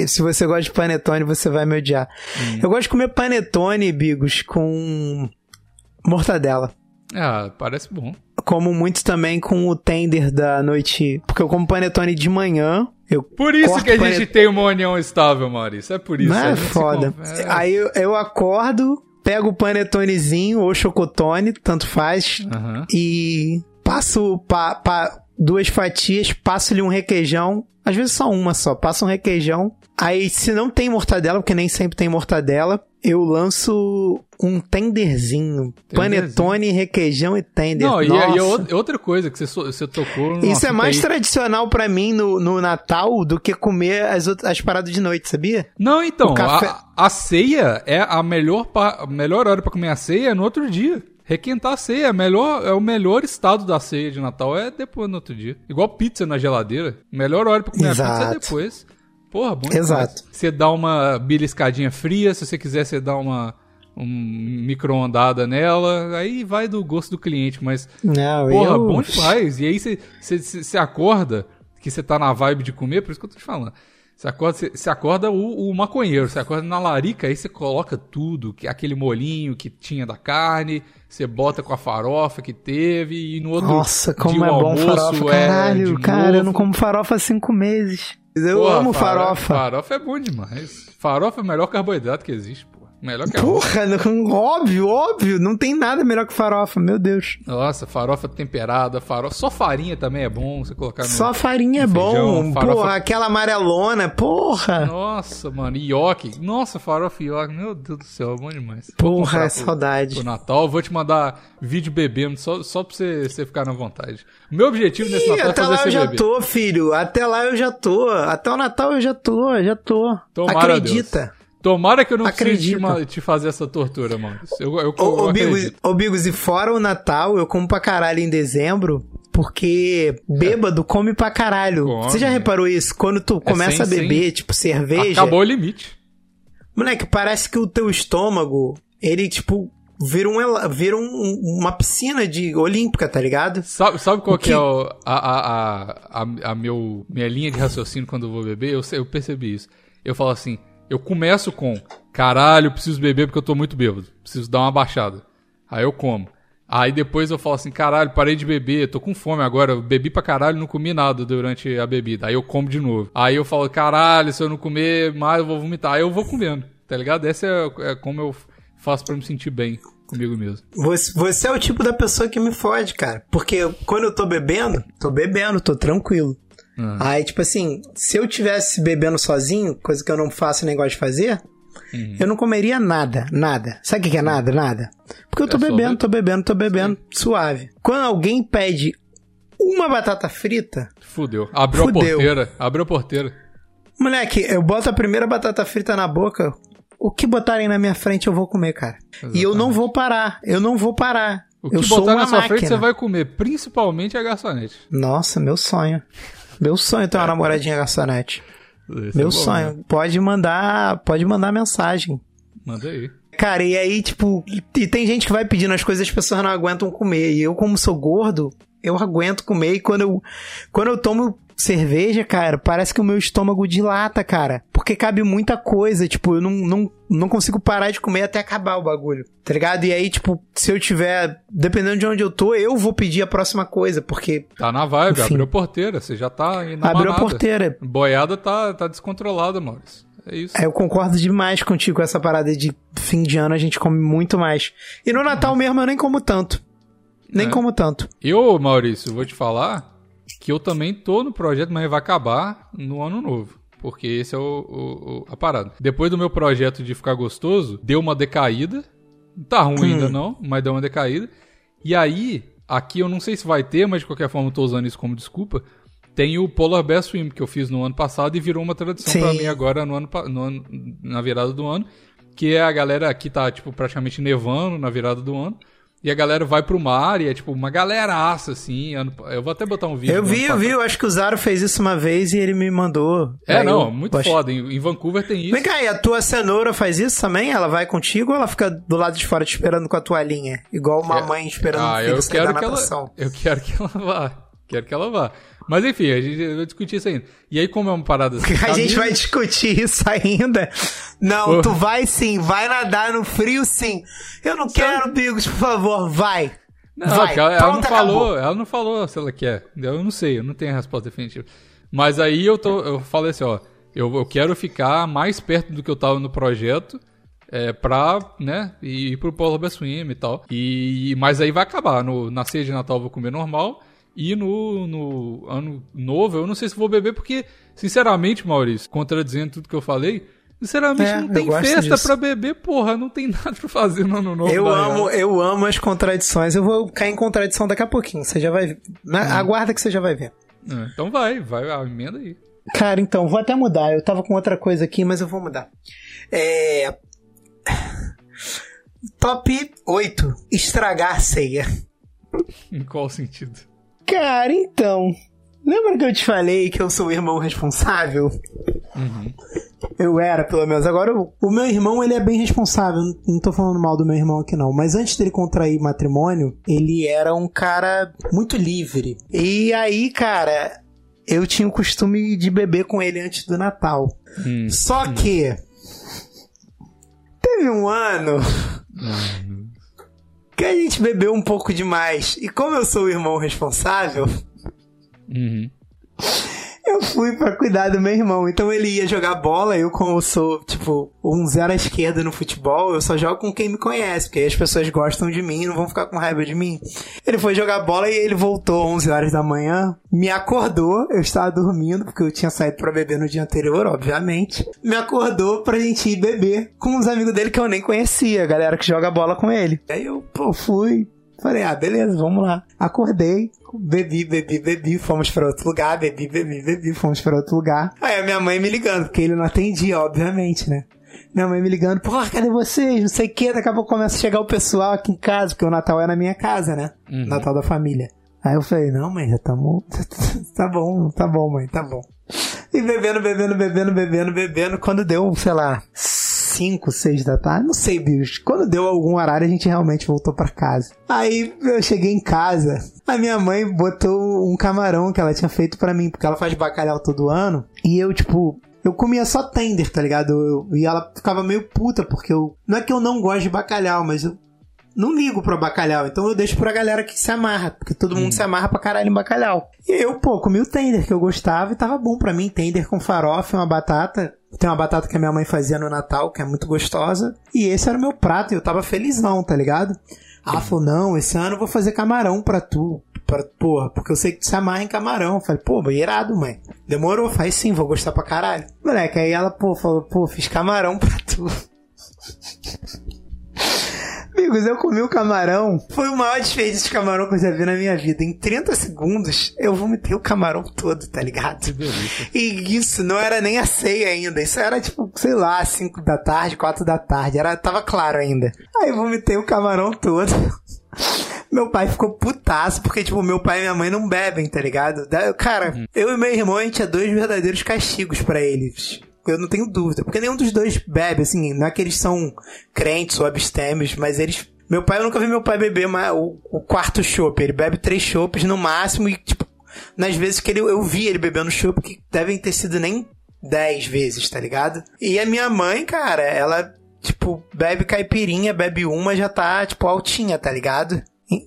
se você gosta de panetone, você vai me odiar. Hum. Eu gosto de comer panetone, Bigos, com mortadela. Ah, parece bom. Como muito também com o tender da noite. Porque eu como panetone de manhã. Eu Por isso que a gente tem uma união estável, Maurício. É por isso. Não é foda. con- é. Aí eu, eu acordo, pego o panetonezinho ou chocotone, tanto faz, Aham. e passo pa, pa- duas fatias, passo-lhe um requeijão, às vezes só uma só, passa um requeijão. Aí, se não tem mortadela, porque nem sempre tem mortadela, eu lanço um tenderzinho. Panetone, requeijão e tender. Não, e, Nossa. e ou- outra coisa que você, você tocou. Isso é fita mais aí. tradicional pra mim no, no Natal do que comer as, outras, as paradas de noite, sabia? Não, então, café- a, a ceia é a melhor, pa- melhor hora pra comer a ceia é no outro dia. Requentar a ceia é, melhor, é o melhor estado da ceia de Natal, é depois no outro dia. Igual pizza na geladeira. Melhor hora pra comer a pizza é Exato. depois. Porra, bom Exato. demais. Você dá uma beliscadinha fria, se você quiser, você dá uma um micro-ondada nela, aí vai do gosto do cliente, mas Não, Porra, eu... bom demais. E aí você acorda, que você tá na vibe de comer, por isso que eu tô te falando. Você acorda, você, você acorda o, o maconheiro, você acorda na larica, aí você coloca tudo, que- aquele molinho que tinha da carne, você bota com a farofa que teve, e no outro Nossa, como dia é bom almoço farofa, é caralho. de cara, eu não como farofa há cinco meses. Eu amo faro- farofa. Farofa é bom demais. Farofa é o melhor carboidrato que existe, pô. Melhor que arroz. Porra, não- (laughs) óbvio, óbvio. Não tem nada melhor que farofa, meu Deus. Nossa, farofa temperada, farofa. Só farinha também é bom você colocar no. Só farinha é no feijão, bom. farofa- Porra, aquela amarelona, porra. Nossa, mano, ioki. Nossa, farofa ioki. Meu Deus do céu, é bom demais. Porra, é saudade. Pro Natal, vou te mandar vídeo bebendo só, só pra você, você ficar na vontade. O meu objetivo nesse Ih, Natal é até fazer lá eu já beber. tô, filho. Até lá eu já tô. Até o Natal eu já tô, já tô. Tomara, Acredita. Tomara que eu não precise te, Acredita. ma- te fazer essa tortura, mano. Eu, eu, eu, Ô, ô, Bigos, ô, Bigos, e fora o Natal, eu como pra caralho em dezembro, porque bêbado come pra caralho. Come. Você já reparou isso? Quando tu começa sem- a beber, tipo, cerveja, Acabou o limite. moleque, parece que o teu estômago, ele, tipo, vira, um, ela- vira um- uma piscina de olímpica, tá ligado? Sabe, sabe qual O que, que- é o- a, a, a, a, a meu, minha linha de raciocínio quando eu vou beber? Eu, eu percebi isso. Eu falo assim, eu começo com, caralho, preciso beber porque eu tô muito bêbado. Preciso dar uma baixada. Aí eu como. Aí depois eu falo assim, caralho, parei de beber, tô com fome agora, bebi pra caralho, não comi nada durante a bebida. Aí eu como de novo. Aí eu falo, caralho, se eu não comer mais, eu vou vomitar. Aí eu vou comendo, tá ligado? Essa é, é como eu faço pra me sentir bem comigo mesmo. Você, você é o tipo da pessoa que me fode, cara. Porque quando eu tô bebendo, tô bebendo, tô tranquilo. Ah. Aí, tipo assim, se eu tivesse bebendo sozinho, coisa que eu não faço nem gosto de fazer, Uhum. eu não comeria nada, nada. Sabe o que é nada? Nada. Porque eu tô É bebendo, tô bebendo, tô bebendo, suave. Quando alguém pede uma batata frita, Fudeu. Abriu Fudeu. a porteira, abriu a porteira. moleque, eu boto a primeira batata frita na boca, o que botarem na minha frente eu vou comer, cara. E eu não vou parar, eu não vou parar. O que eu sou botar uma na sua máquina. frente você vai comer, principalmente a garçonete. Nossa, meu sonho. Meu sonho é ter uma namoradinha garçonete. Esse Meu é bom, né? sonho. Pode mandar, pode mandar mensagem. Manda aí. Cara, e aí, tipo, e, e tem gente que vai pedindo as coisas e as pessoas não aguentam comer. E eu, como sou gordo, eu aguento comer. E quando eu, quando eu tomo cerveja, cara, parece que o meu estômago dilata, cara. Porque cabe muita coisa. Tipo, eu não, não, não consigo parar de comer até acabar o bagulho. Tá ligado? E aí, tipo, se eu tiver. Dependendo de onde eu tô, eu vou pedir a próxima coisa. Porque Tá na vibe, Enfim. abriu a porteira, você já tá na abriu a manada. porteira. Boiada tá, tá descontrolada, Maurício. É isso. É, eu concordo demais contigo com essa parada de fim de ano a gente come muito mais. E no Natal mesmo eu nem como tanto. Nem É. como tanto. Eu, Maurício, vou te falar que eu também tô no projeto, mas vai acabar no ano novo. Porque esse é o, o- o- a parada. Depois do meu projeto de ficar gostoso, deu uma decaída. Não tá ruim Hum. ainda não, mas deu uma decaída. E aí, aqui eu não sei se vai ter, mas de qualquer forma eu tô usando isso como desculpa. Tem o Polar Bear Swim que eu fiz no ano passado e virou uma tradição pra mim agora no ano, no ano- na virada do ano. Que é a galera aqui tá, tipo, praticamente nevando na virada do ano. E a galera vai pro mar e é tipo uma galeraça, assim. Eu vou até botar um vídeo. Eu vi, eu vi, eu acho que o Zaro fez isso uma vez e ele me mandou. É, Aí não, eu- muito acho- foda. Em, em Vancouver tem isso. Vem cá, e a tua cenoura faz isso também? Ela vai contigo ou ela fica do lado de fora te esperando com a toalhinha? Igual uma mãe esperando ah, o filho eu quero que ela, natação. (laughs) eu quero que ela vá. Quero que ela vá. Mas enfim, a gente vai discutir isso ainda. E aí, como é uma parada (laughs) assim. A gente vai discutir isso ainda. Não, Porra. tu vai sim, vai nadar no frio sim. Eu não quero, Bigos, por favor, vai. Não, vai. ela, ela não falou, acabou. ela não falou se ela quer. Eu não sei, eu não tenho a resposta definitiva. Mas aí eu tô, eu falei assim, ó, eu, eu quero ficar mais perto do que eu tava no projeto, é, pra, né, ir pro Polar Bear Swim e tal. E, mas aí vai acabar, no, na ceia de Natal eu vou comer normal, E no, no ano novo, eu não sei se vou beber, porque, sinceramente, Maurício, contradizendo tudo que eu falei, sinceramente, É, não tem festa pra beber, porra, não tem (laughs) nada pra fazer no ano novo. Eu amo, eu amo as contradições. Eu vou cair em contradição daqui a pouquinho. Você já vai ver. Na- Aguarda que você já vai ver. É, então vai, vai, a emenda aí. Cara, então, vou até mudar. Eu tava com outra coisa aqui, mas eu vou mudar. É. Top 8. Estragar a ceia. Em qual sentido? Cara, então. Lembra que eu te falei que eu sou o irmão responsável? Uhum. Eu era, pelo menos. Agora, o, o meu irmão, ele é bem responsável. Não, tô falando mal do meu irmão aqui, não. Mas antes dele contrair matrimônio, ele era um cara muito livre. E aí, cara, eu tinha o costume de beber com ele antes do Natal. Hum. Só que. Teve um ano que a gente bebeu um pouco demais. E como eu sou o irmão responsável, Uhum. Eu fui pra cuidar do meu irmão. Então ele ia jogar bola, eu como sou, tipo, um zero à esquerda no futebol, eu só jogo com quem me conhece, porque aí as pessoas gostam de mim não vão ficar com raiva de mim. Ele foi jogar bola e ele voltou 11 horas da manhã, me acordou, eu estava dormindo, porque eu tinha saído pra beber no dia anterior, obviamente. Me acordou pra gente ir beber com uns amigos dele que eu nem conhecia, a galera que joga bola com ele. Aí eu, pô, fui, Falei, ah, beleza, vamos lá. Acordei, bebi, bebi, bebi, fomos pra outro lugar, bebi, bebi, bebi, fomos pra outro lugar. Aí a minha mãe me ligando, porque ele não atendia, obviamente, né? Minha mãe me ligando, porra, cadê vocês? Não sei o que, daqui a pouco começa a chegar o pessoal aqui em casa, porque o Natal é na minha casa, né? Uhum. Natal da família. Aí eu falei, não, mãe, já tamo. (laughs) tá bom, tá bom, mãe, tá bom. E bebendo, bebendo, bebendo, bebendo, bebendo. Quando deu, sei lá, 5, 6 da tarde, não sei, bicho. Quando deu algum horário, a gente realmente voltou pra casa. Aí eu cheguei em casa, a minha mãe botou um camarão que ela tinha feito pra mim, porque ela faz bacalhau todo ano. E eu, tipo, eu comia só tender, tá ligado? Eu- e ela ficava meio puta, porque eu. Não é que eu não gosto de bacalhau, mas eu não ligo pra bacalhau. Então eu deixo pra galera que se amarra, porque todo mundo se amarra pra caralho em bacalhau. E eu, pô, comi o tender que eu gostava e tava bom pra mim. Tender com farofa e uma batata. Tem uma batata que a minha mãe fazia no Natal, que é muito gostosa. E esse era o meu prato e eu tava felizão, tá ligado? Ah, falou, não, esse ano eu vou fazer camarão pra tu. Pra, porra, porque eu sei que tu se amarra em camarão. Eu falei, pô, irado, mãe. Demorou, faz sim, vou gostar pra caralho. Moleque, aí ela, pô, falou, pô, fiz camarão pra tu. (laughs) Amigos, eu comi o camarão. Foi o maior desperdício de camarão que eu já vi na minha vida. Em 30 segundos, eu vomitei o camarão todo, tá ligado? E isso não era nem a ceia ainda. Isso era tipo, sei lá, 5 da tarde, 4 da tarde. Era, tava claro ainda. Aí eu vomitei o camarão todo. (laughs) Meu pai ficou putaço, porque, tipo, meu pai e minha mãe não bebem, tá ligado? Da- Cara, eu e meu irmão, a gente é dois verdadeiros castigos pra eles. Eu não tenho dúvida. Porque nenhum dos dois bebe, assim, não é que eles são crentes ou abstêmios, mas eles. Meu pai, eu nunca vi meu pai beber mais, o, o quarto chopp. Ele bebe três chopps no máximo e, tipo, nas vezes que ele, eu vi ele bebendo chopp, que devem ter sido nem 10 vezes, tá ligado? E a minha mãe, cara, ela, tipo, bebe caipirinha, bebe uma, já tá, tipo, altinha, tá ligado?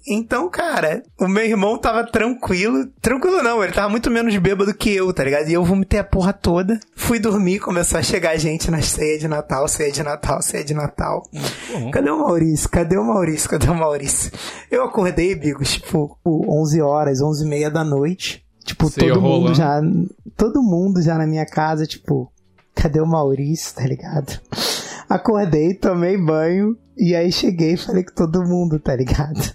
Então, cara, o meu irmão tava tranquilo. Tranquilo não, ele tava muito menos bêbado que eu, tá ligado? E eu vomitei a porra toda. Fui dormir, começou a chegar gente na ceia de Natal, ceia de Natal, ceia de Natal. Bom. Cadê o Maurício? Cadê o Maurício? Cadê o Maurício? Eu acordei, Bigos, tipo, 11 horas, 11 e meia da noite. Tipo, Ceia todo mundo já. Todo mundo já na minha casa, tipo, cadê o Maurício, tá ligado? Acordei, tomei banho, e aí cheguei e falei com todo mundo, tá ligado?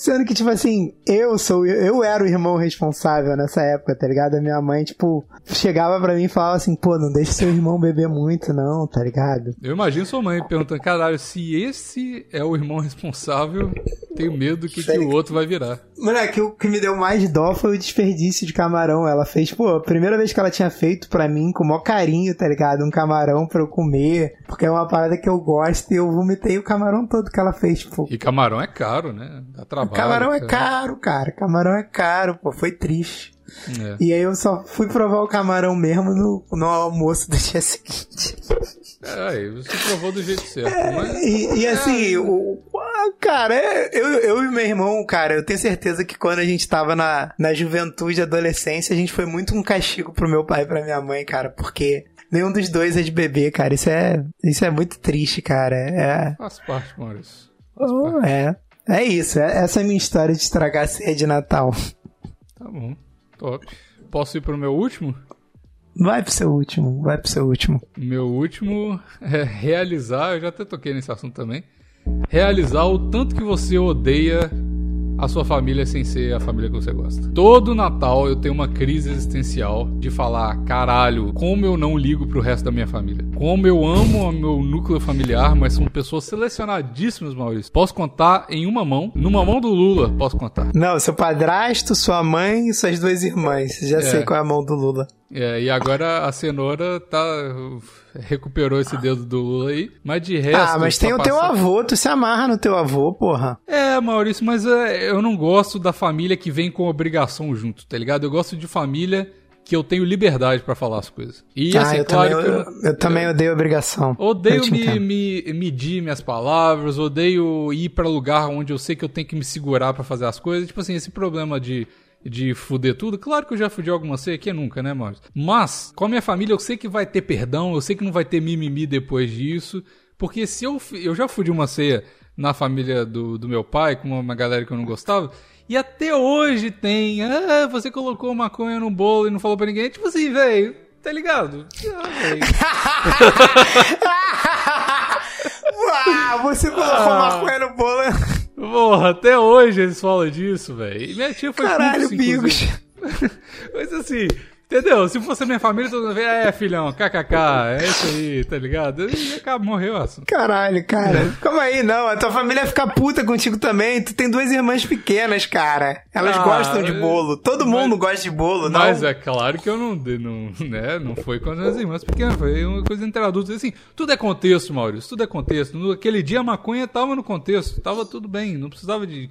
Sendo que, tipo assim, eu sou. Eu era o irmão responsável nessa época, tá ligado? A minha mãe, tipo, chegava pra mim e falava assim, pô, não deixa seu irmão beber muito, não, tá ligado? Eu imagino sua mãe perguntando, caralho, se esse é o irmão responsável, tenho medo do que, que o outro vai virar. Moleque, o que me deu mais dó foi o desperdício de camarão. Ela fez, pô, a primeira vez que ela tinha feito pra mim, com o maior carinho, tá ligado? Um camarão pra eu comer, porque é uma parada que eu gosto, e eu vomitei o camarão todo que ela fez, pô. E camarão é caro, né? Dá trabalho. Camarão é caro, cara. Camarão é caro, pô. Foi triste. É. E aí eu só fui provar o camarão mesmo no, no almoço do dia (laughs) seguinte. É, aí você provou do jeito certo. Mas... E, e assim, o, ah, cara, é, eu, eu e meu irmão, cara, eu tenho certeza que quando a gente tava na, na juventude e adolescência, a gente foi muito um castigo pro meu pai e pra minha mãe, cara, porque nenhum dos dois é de bebê, cara. Isso é, isso é muito triste, cara. É, Faz parte, Maurício. Faz parte. oh, é, é isso. É, essa é a minha história de estragar a ceia de Natal. Tá bom. Top. Posso ir pro meu último? Vai pro seu último, vai pro seu último. Meu último é realizar, eu já até toquei nesse assunto também. Realizar o tanto que você odeia a sua família sem ser a família que você gosta. Todo Natal eu tenho uma crise existencial de falar, caralho, como eu não ligo pro resto da minha família. Como eu amo o meu núcleo familiar, mas são pessoas selecionadíssimas, Maurício. Posso contar em uma mão. Numa mão do Lula, posso contar. Não, seu padrasto, sua mãe e suas duas irmãs. Já É. sei qual é a mão do Lula. É, e agora a cenoura tá. recuperou esse dedo do Lula aí. Mas de resto. ah, mas tem tá o teu passando- avô, tu se amarra no teu avô, porra. É, Maurício, mas é, eu não gosto da família que vem com obrigação junto, tá ligado? Eu gosto de família que eu tenho liberdade pra falar as coisas. E ah, assim, eu, claro também, eu, eu, eu também odeio obrigação. Odeio me, me- medir minhas palavras, odeio ir pra lugar onde eu sei que eu tenho que me segurar pra fazer as coisas. Tipo assim, esse problema de, de fuder tudo, claro que eu já fudi alguma ceia, que nunca, né, Maurício? Mas, com a minha família, eu sei que vai ter perdão, eu sei que não vai ter mimimi depois disso, porque se eu, eu já fudi uma ceia na família do, do meu pai, com uma galera que eu não gostava, e até hoje tem, ah, você colocou maconha no bolo e não falou pra ninguém, tipo assim, velho, tá ligado? Ah, velho. (laughs) ah, você colocou Ah. maconha no bolo. Porra, até hoje eles falam disso, velho. E minha tia foi Caralho, Bigos. (laughs) Mas assim, entendeu? Se fosse a minha família, todo mundo vê, é, filhão, kkk, é isso aí, tá ligado? E acaba, morreu assunto. Caralho, cara. Calma aí, não. A tua família fica puta contigo também. Tu tem duas irmãs pequenas, cara. Elas Ah, gostam de é- bolo. Todo mas- mundo gosta de bolo, não? Mas é claro que eu não, não, né, não foi com as minhas irmãs pequenas, foi uma coisa entre adultos. Assim, tudo é contexto, Maurício, tudo é contexto. No, aquele dia a maconha tava no contexto, tava tudo bem, não precisava de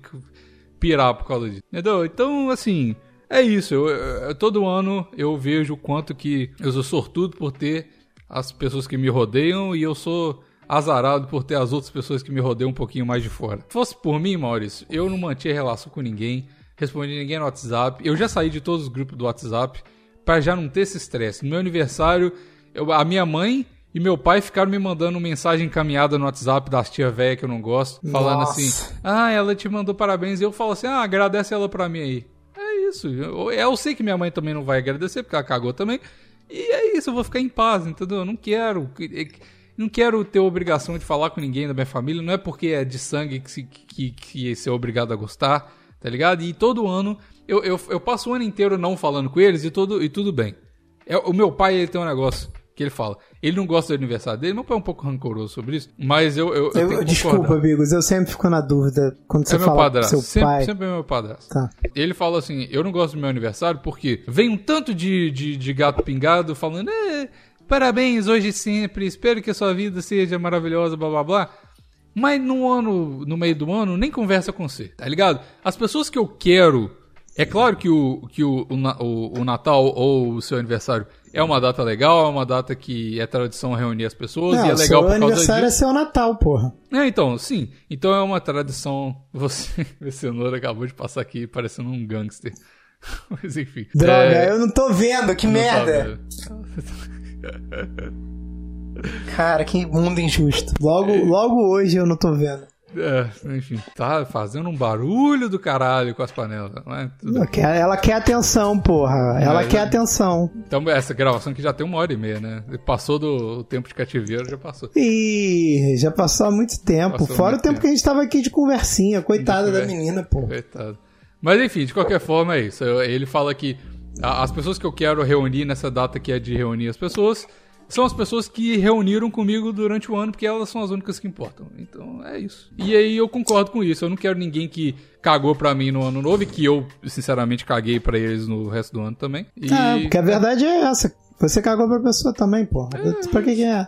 pirar por causa disso. Entendeu? Então, assim, é isso. Eu, eu- todo ano eu vejo o quanto que eu sou sortudo por ter as pessoas que me rodeiam e eu sou azarado por ter as outras pessoas que me rodeiam um pouquinho mais de fora. Se fosse por mim, Maurício, eu não mantinha relação com ninguém, respondi ninguém no WhatsApp. Eu já saí de todos os grupos do WhatsApp pra já não ter esse estresse. No meu aniversário, eu- a minha mãe e meu pai ficaram me mandando mensagem encaminhada no WhatsApp das tia velha que eu não gosto, falando Nossa. assim: "Ah, ela te mandou parabéns". E eu falo assim: "Ah, agradece ela pra mim aí". É isso. Eu, eu sei que minha mãe também não vai agradecer porque ela cagou também. E é isso, eu vou ficar em paz, entendeu? Eu não quero não quero ter obrigação de falar com ninguém da minha família, não é porque é de sangue que, se, que, que você é obrigado a gostar, tá ligado? E todo ano, eu, eu, eu passo o ano inteiro não falando com eles e, todo, e tudo bem. É, o meu pai, ele tem um negócio que ele fala, ele não gosta do aniversário dele, meu pai é um pouco rancoroso sobre isso, mas eu, eu, eu Eu- desculpa. Bigos. Eu sempre fico na dúvida quando você É meu fala padrasto, seu sempre, pai. sempre é meu padrasto. Tá. Ele fala assim: eu não gosto do meu aniversário porque vem um tanto de, de, de gato pingado falando, "É, parabéns hoje e sempre, espero que a sua vida seja maravilhosa, blá blá blá. Mas no ano, no meio do ano, nem conversa com você, tá ligado? As pessoas que eu quero. É claro que o, que o, o- o Natal ou o seu aniversário é uma data legal, é uma data que é tradição reunir as pessoas Não, e é legal por causa aniversário disso. é seu Natal, porra. É, então, sim. Então é uma tradição. (laughs) Você, o cenoura acabou de passar aqui parecendo um gangster. (laughs) Mas enfim. Droga, É, eu não tô vendo, que não tá merda. vendo. Cara, que mundo injusto. Logo, logo hoje eu não tô vendo. É, enfim, tá fazendo um barulho do caralho com as panelas. Tudo Ela quer, atenção, porra. Ela É, quer é. atenção. Então, essa gravação aqui já tem uma hora e meia, né? Passou do tempo de cativeiro, já passou. Ih, já passou há muito tempo. Passou Fora muito o tempo tempo. que a gente tava aqui de conversinha. Coitada da menina, pô. Coitado. Mas enfim, de qualquer forma é isso. Ele fala que as pessoas que eu quero reunir nessa data que é de reunir as pessoas são as pessoas que reuniram comigo durante o ano, porque elas são as únicas que importam. Então é isso. E aí eu concordo com isso. Eu não quero ninguém que cagou pra mim no ano novo e que eu, sinceramente, caguei pra eles no resto do ano também. E... É, porque a verdade é essa. Você cagou pra pessoa também, porra. Pra que que é?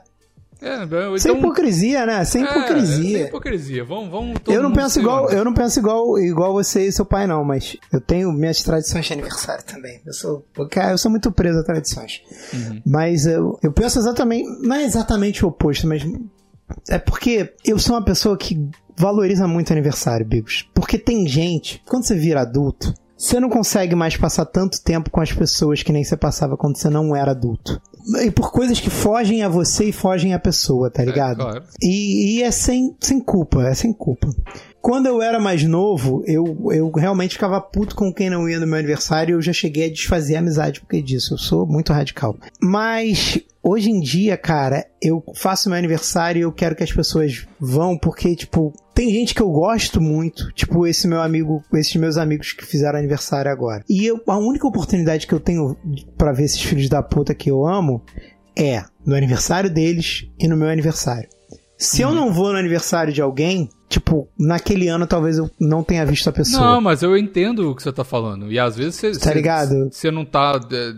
É, então, Sem hipocrisia, né? Sem é, é, hipocrisia. sem hipocrisia. Vamos, vamos Eu não penso igual, eu não penso igual, igual você e seu pai não, mas eu tenho minhas tradições de aniversário também. Eu sou, porque eu sou muito preso a tradições. Uhum. Mas eu, eu penso exatamente, não é exatamente o oposto, mas é porque eu sou uma pessoa que valoriza muito aniversário, Bigos. Porque tem gente, quando você vira adulto, você não consegue mais passar tanto tempo com as pessoas que nem você passava quando você não era adulto. E por coisas que fogem a você e fogem à pessoa, tá ligado? claro. E, e é sem, sem culpa, é sem culpa. Quando eu era mais novo, eu, eu realmente ficava puto com quem não ia no meu aniversário e eu já cheguei a desfazer a amizade porque disso. Eu sou muito radical. Mas hoje em dia, cara, eu faço meu aniversário e eu quero que as pessoas vão porque, tipo, tem gente que eu gosto muito, tipo esse meu amigo, esses meus amigos que fizeram aniversário agora. E eu, a única oportunidade que eu tenho pra ver esses filhos da puta que eu amo é no aniversário deles e no meu aniversário. Se eu não vou no aniversário de alguém, tipo, naquele ano talvez eu não tenha visto a pessoa. Não, mas eu entendo o que você tá falando. E às vezes você, Tá você- ligado? você não tá é,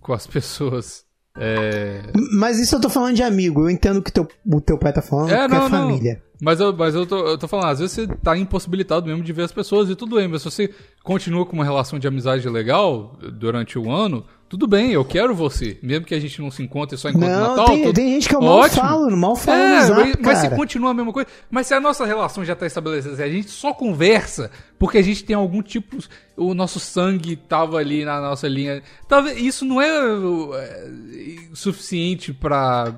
com as pessoas. É, Mas isso eu tô falando de amigo. Eu entendo o que teu, o teu pai tá falando, É, que não, é não. Mas, eu, mas eu, tô, eu tô falando, às vezes você tá impossibilitado mesmo de ver as pessoas e tudo bem, mas se você continua com uma relação de amizade legal durante o ano, tudo bem, eu quero você. Mesmo que a gente não se encontre só enquanto Não, Natal. tem, tudo- tem gente que eu mal Ótimo. falo, mal falo É, zap, mas, mas se continua a mesma coisa. Mas se a nossa relação já tá estabelecida, se a gente só conversa porque a gente tem algum tipo. O nosso sangue tava ali na nossa linha. Talvez isso não é, é, suficiente pra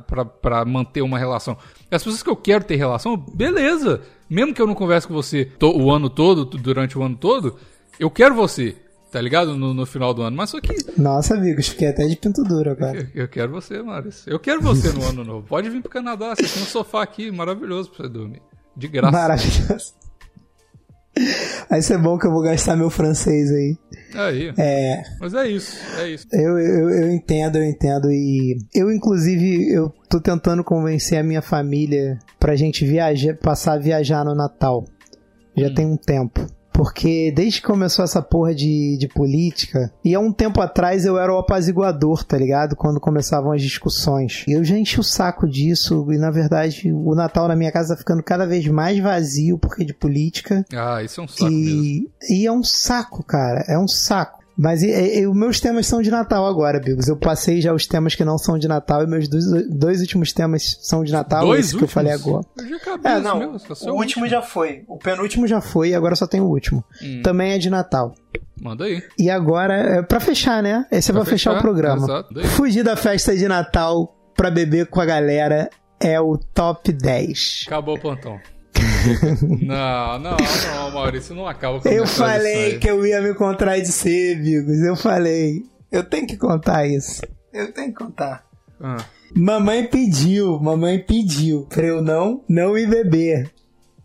manter uma relação. As pessoas que eu quero ter relação, beleza. Mesmo que eu não converse com você o ano todo, durante o ano todo, eu quero você. Tá ligado? No, no final do ano. Mas só que Nossa, amigos, fiquei até de pinto duro agora. eu, eu quero você, Maurício. Eu quero você no ano novo. Pode vir pro Canadá. Você tem um sofá aqui maravilhoso pra você dormir. De graça. Maravilhoso. Vai ser bom que eu vou gastar meu francês aí. Aí. É, Mas é isso. É isso. eu, eu, eu entendo, eu entendo. E eu, inclusive, eu tô tentando convencer a minha família pra gente viajar, passar a viajar no Natal. Já tem um tempo. Porque desde que começou essa porra de, de política, e há um tempo atrás eu era o apaziguador, tá ligado? Quando começavam as discussões. E eu já enchi o saco disso, e na verdade o Natal na minha casa tá ficando cada vez mais vazio porque de política. Ah, isso é um saco mesmo. E, e é um saco, cara. É um saco. Mas e, e- os meus temas são de Natal agora, Bigos. Eu passei já os temas que não são de Natal e meus dois, dois últimos temas são de Natal. Dois esse que eu últimos? falei agora. Eu já acabei É, não. mesmo, só O último já foi. O penúltimo já foi e agora só tem o último. Hum. Também é de Natal. Manda aí. E agora, é pra fechar, né? Esse é pra, Pra fechar, fechar, o programa. exato. Fugir da festa de Natal pra beber com a galera é o top 10. Acabou o plantão. Não, não, não, Maurício, não acaba com Eu falei que eu ia me contradizer, amigos. Eu falei. Eu tenho que contar isso. Eu tenho que contar. Ah, Mamãe pediu, mamãe pediu pra eu não, não ir beber.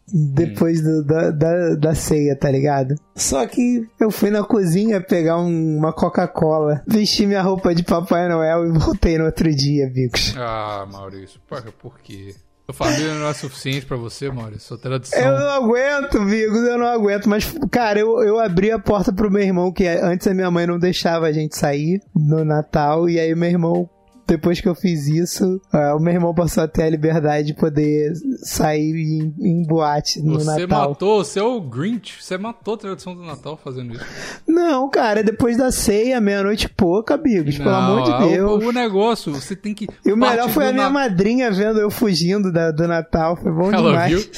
Depois do- da, da, da ceia, tá ligado? Só que eu fui na cozinha pegar um- uma Coca-Cola, vesti minha roupa de Papai Noel e voltei no outro dia, amigos. ah, Maurício, por, por quê? Sua família não é suficiente pra você, Maurício? Sua tradição. Eu não aguento, Vigos, eu não aguento. Mas, cara, eu, eu abri a porta pro meu irmão, que antes a minha mãe não deixava a gente sair no Natal. E aí meu irmão, depois que eu fiz isso, ah, o meu irmão passou a ter a liberdade de poder sair em, em boate no Você Natal. matou, você é o Grinch, você matou a tradição do Natal fazendo isso. Não, cara, depois da ceia, meia-noite pouca, Bigos, pelo Não, amor de o- Deus. O, negócio, você tem que. E o melhor foi a minha Na- madrinha vendo eu fugindo da- do Natal. Foi bom Ela demais. viu?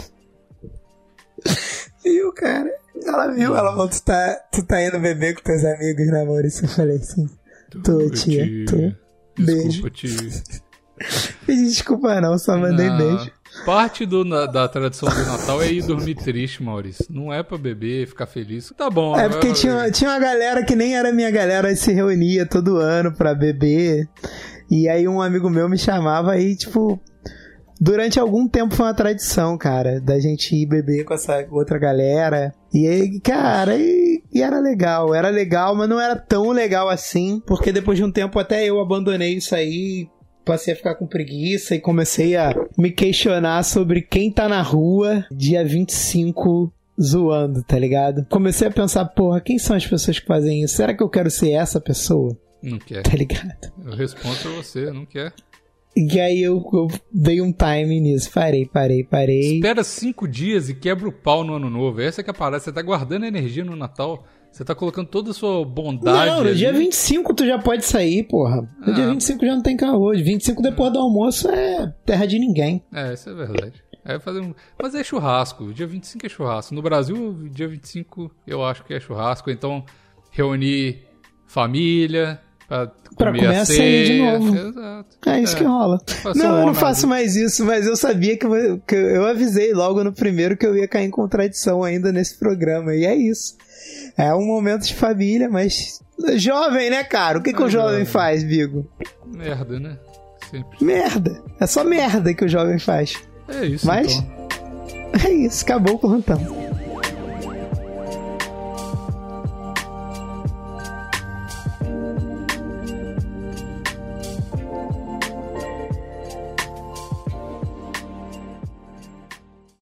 (laughs) Viu, cara? Ela viu, ela falou, tu tá, tu tá indo beber com teus amigos, né, Maurício? Eu falei assim, tô, tia, tô. Beijo. Desculpa, tio. (laughs) Pedi desculpa não, só mandei Não. beijo. Parte do, na- da tradição do Natal é ir dormir triste, Maurício. Não é pra beber, ficar feliz. Tá bom. É porque tinha, tinha uma galera que nem era minha galera, se reunia todo ano pra beber. E aí um amigo meu me chamava e, tipo, durante algum tempo foi uma tradição, cara, da gente ir beber com essa outra galera. E aí, cara, e, e era legal, era legal, mas não era tão legal assim, porque depois de um tempo até eu abandonei isso aí. Passei a ficar com preguiça e comecei a me questionar sobre quem tá na rua dia 25 zoando, tá ligado? Comecei a pensar, porra, quem são as pessoas que fazem isso? Será que eu quero ser essa pessoa? Não quer. Tá ligado? Eu respondo pra você, não quer. E aí eu, eu dei um time nisso. Parei, parei, parei. Espera cinco dias e quebra o pau no ano novo. Essa que é a parada. Você tá guardando energia no Natal. Você tá colocando toda a sua bondade. Não, no ali. dia 25 tu já pode sair, porra. No Ah. dia 25 já não tem carro. 25 depois do almoço é terra de ninguém. É, isso é verdade. É fazer um... Mas é churrasco. Dia 25 é churrasco. No Brasil, dia 25 eu acho que é churrasco. Então, reunir família, Pra Pra comer, comer a ceia de novo. Exato. É isso que rola. Não, eu não faço mais isso, mas eu sabia que eu, que eu avisei logo no primeiro que eu ia cair em contradição ainda nesse programa. E é isso. É um momento de família, mas. Jovem, né, cara? O que, que É o jovem jovem. faz, Bigo? Merda, né? Sempre. Merda. É só merda que o jovem faz. É isso, Mas- então. É isso, acabou o plantão.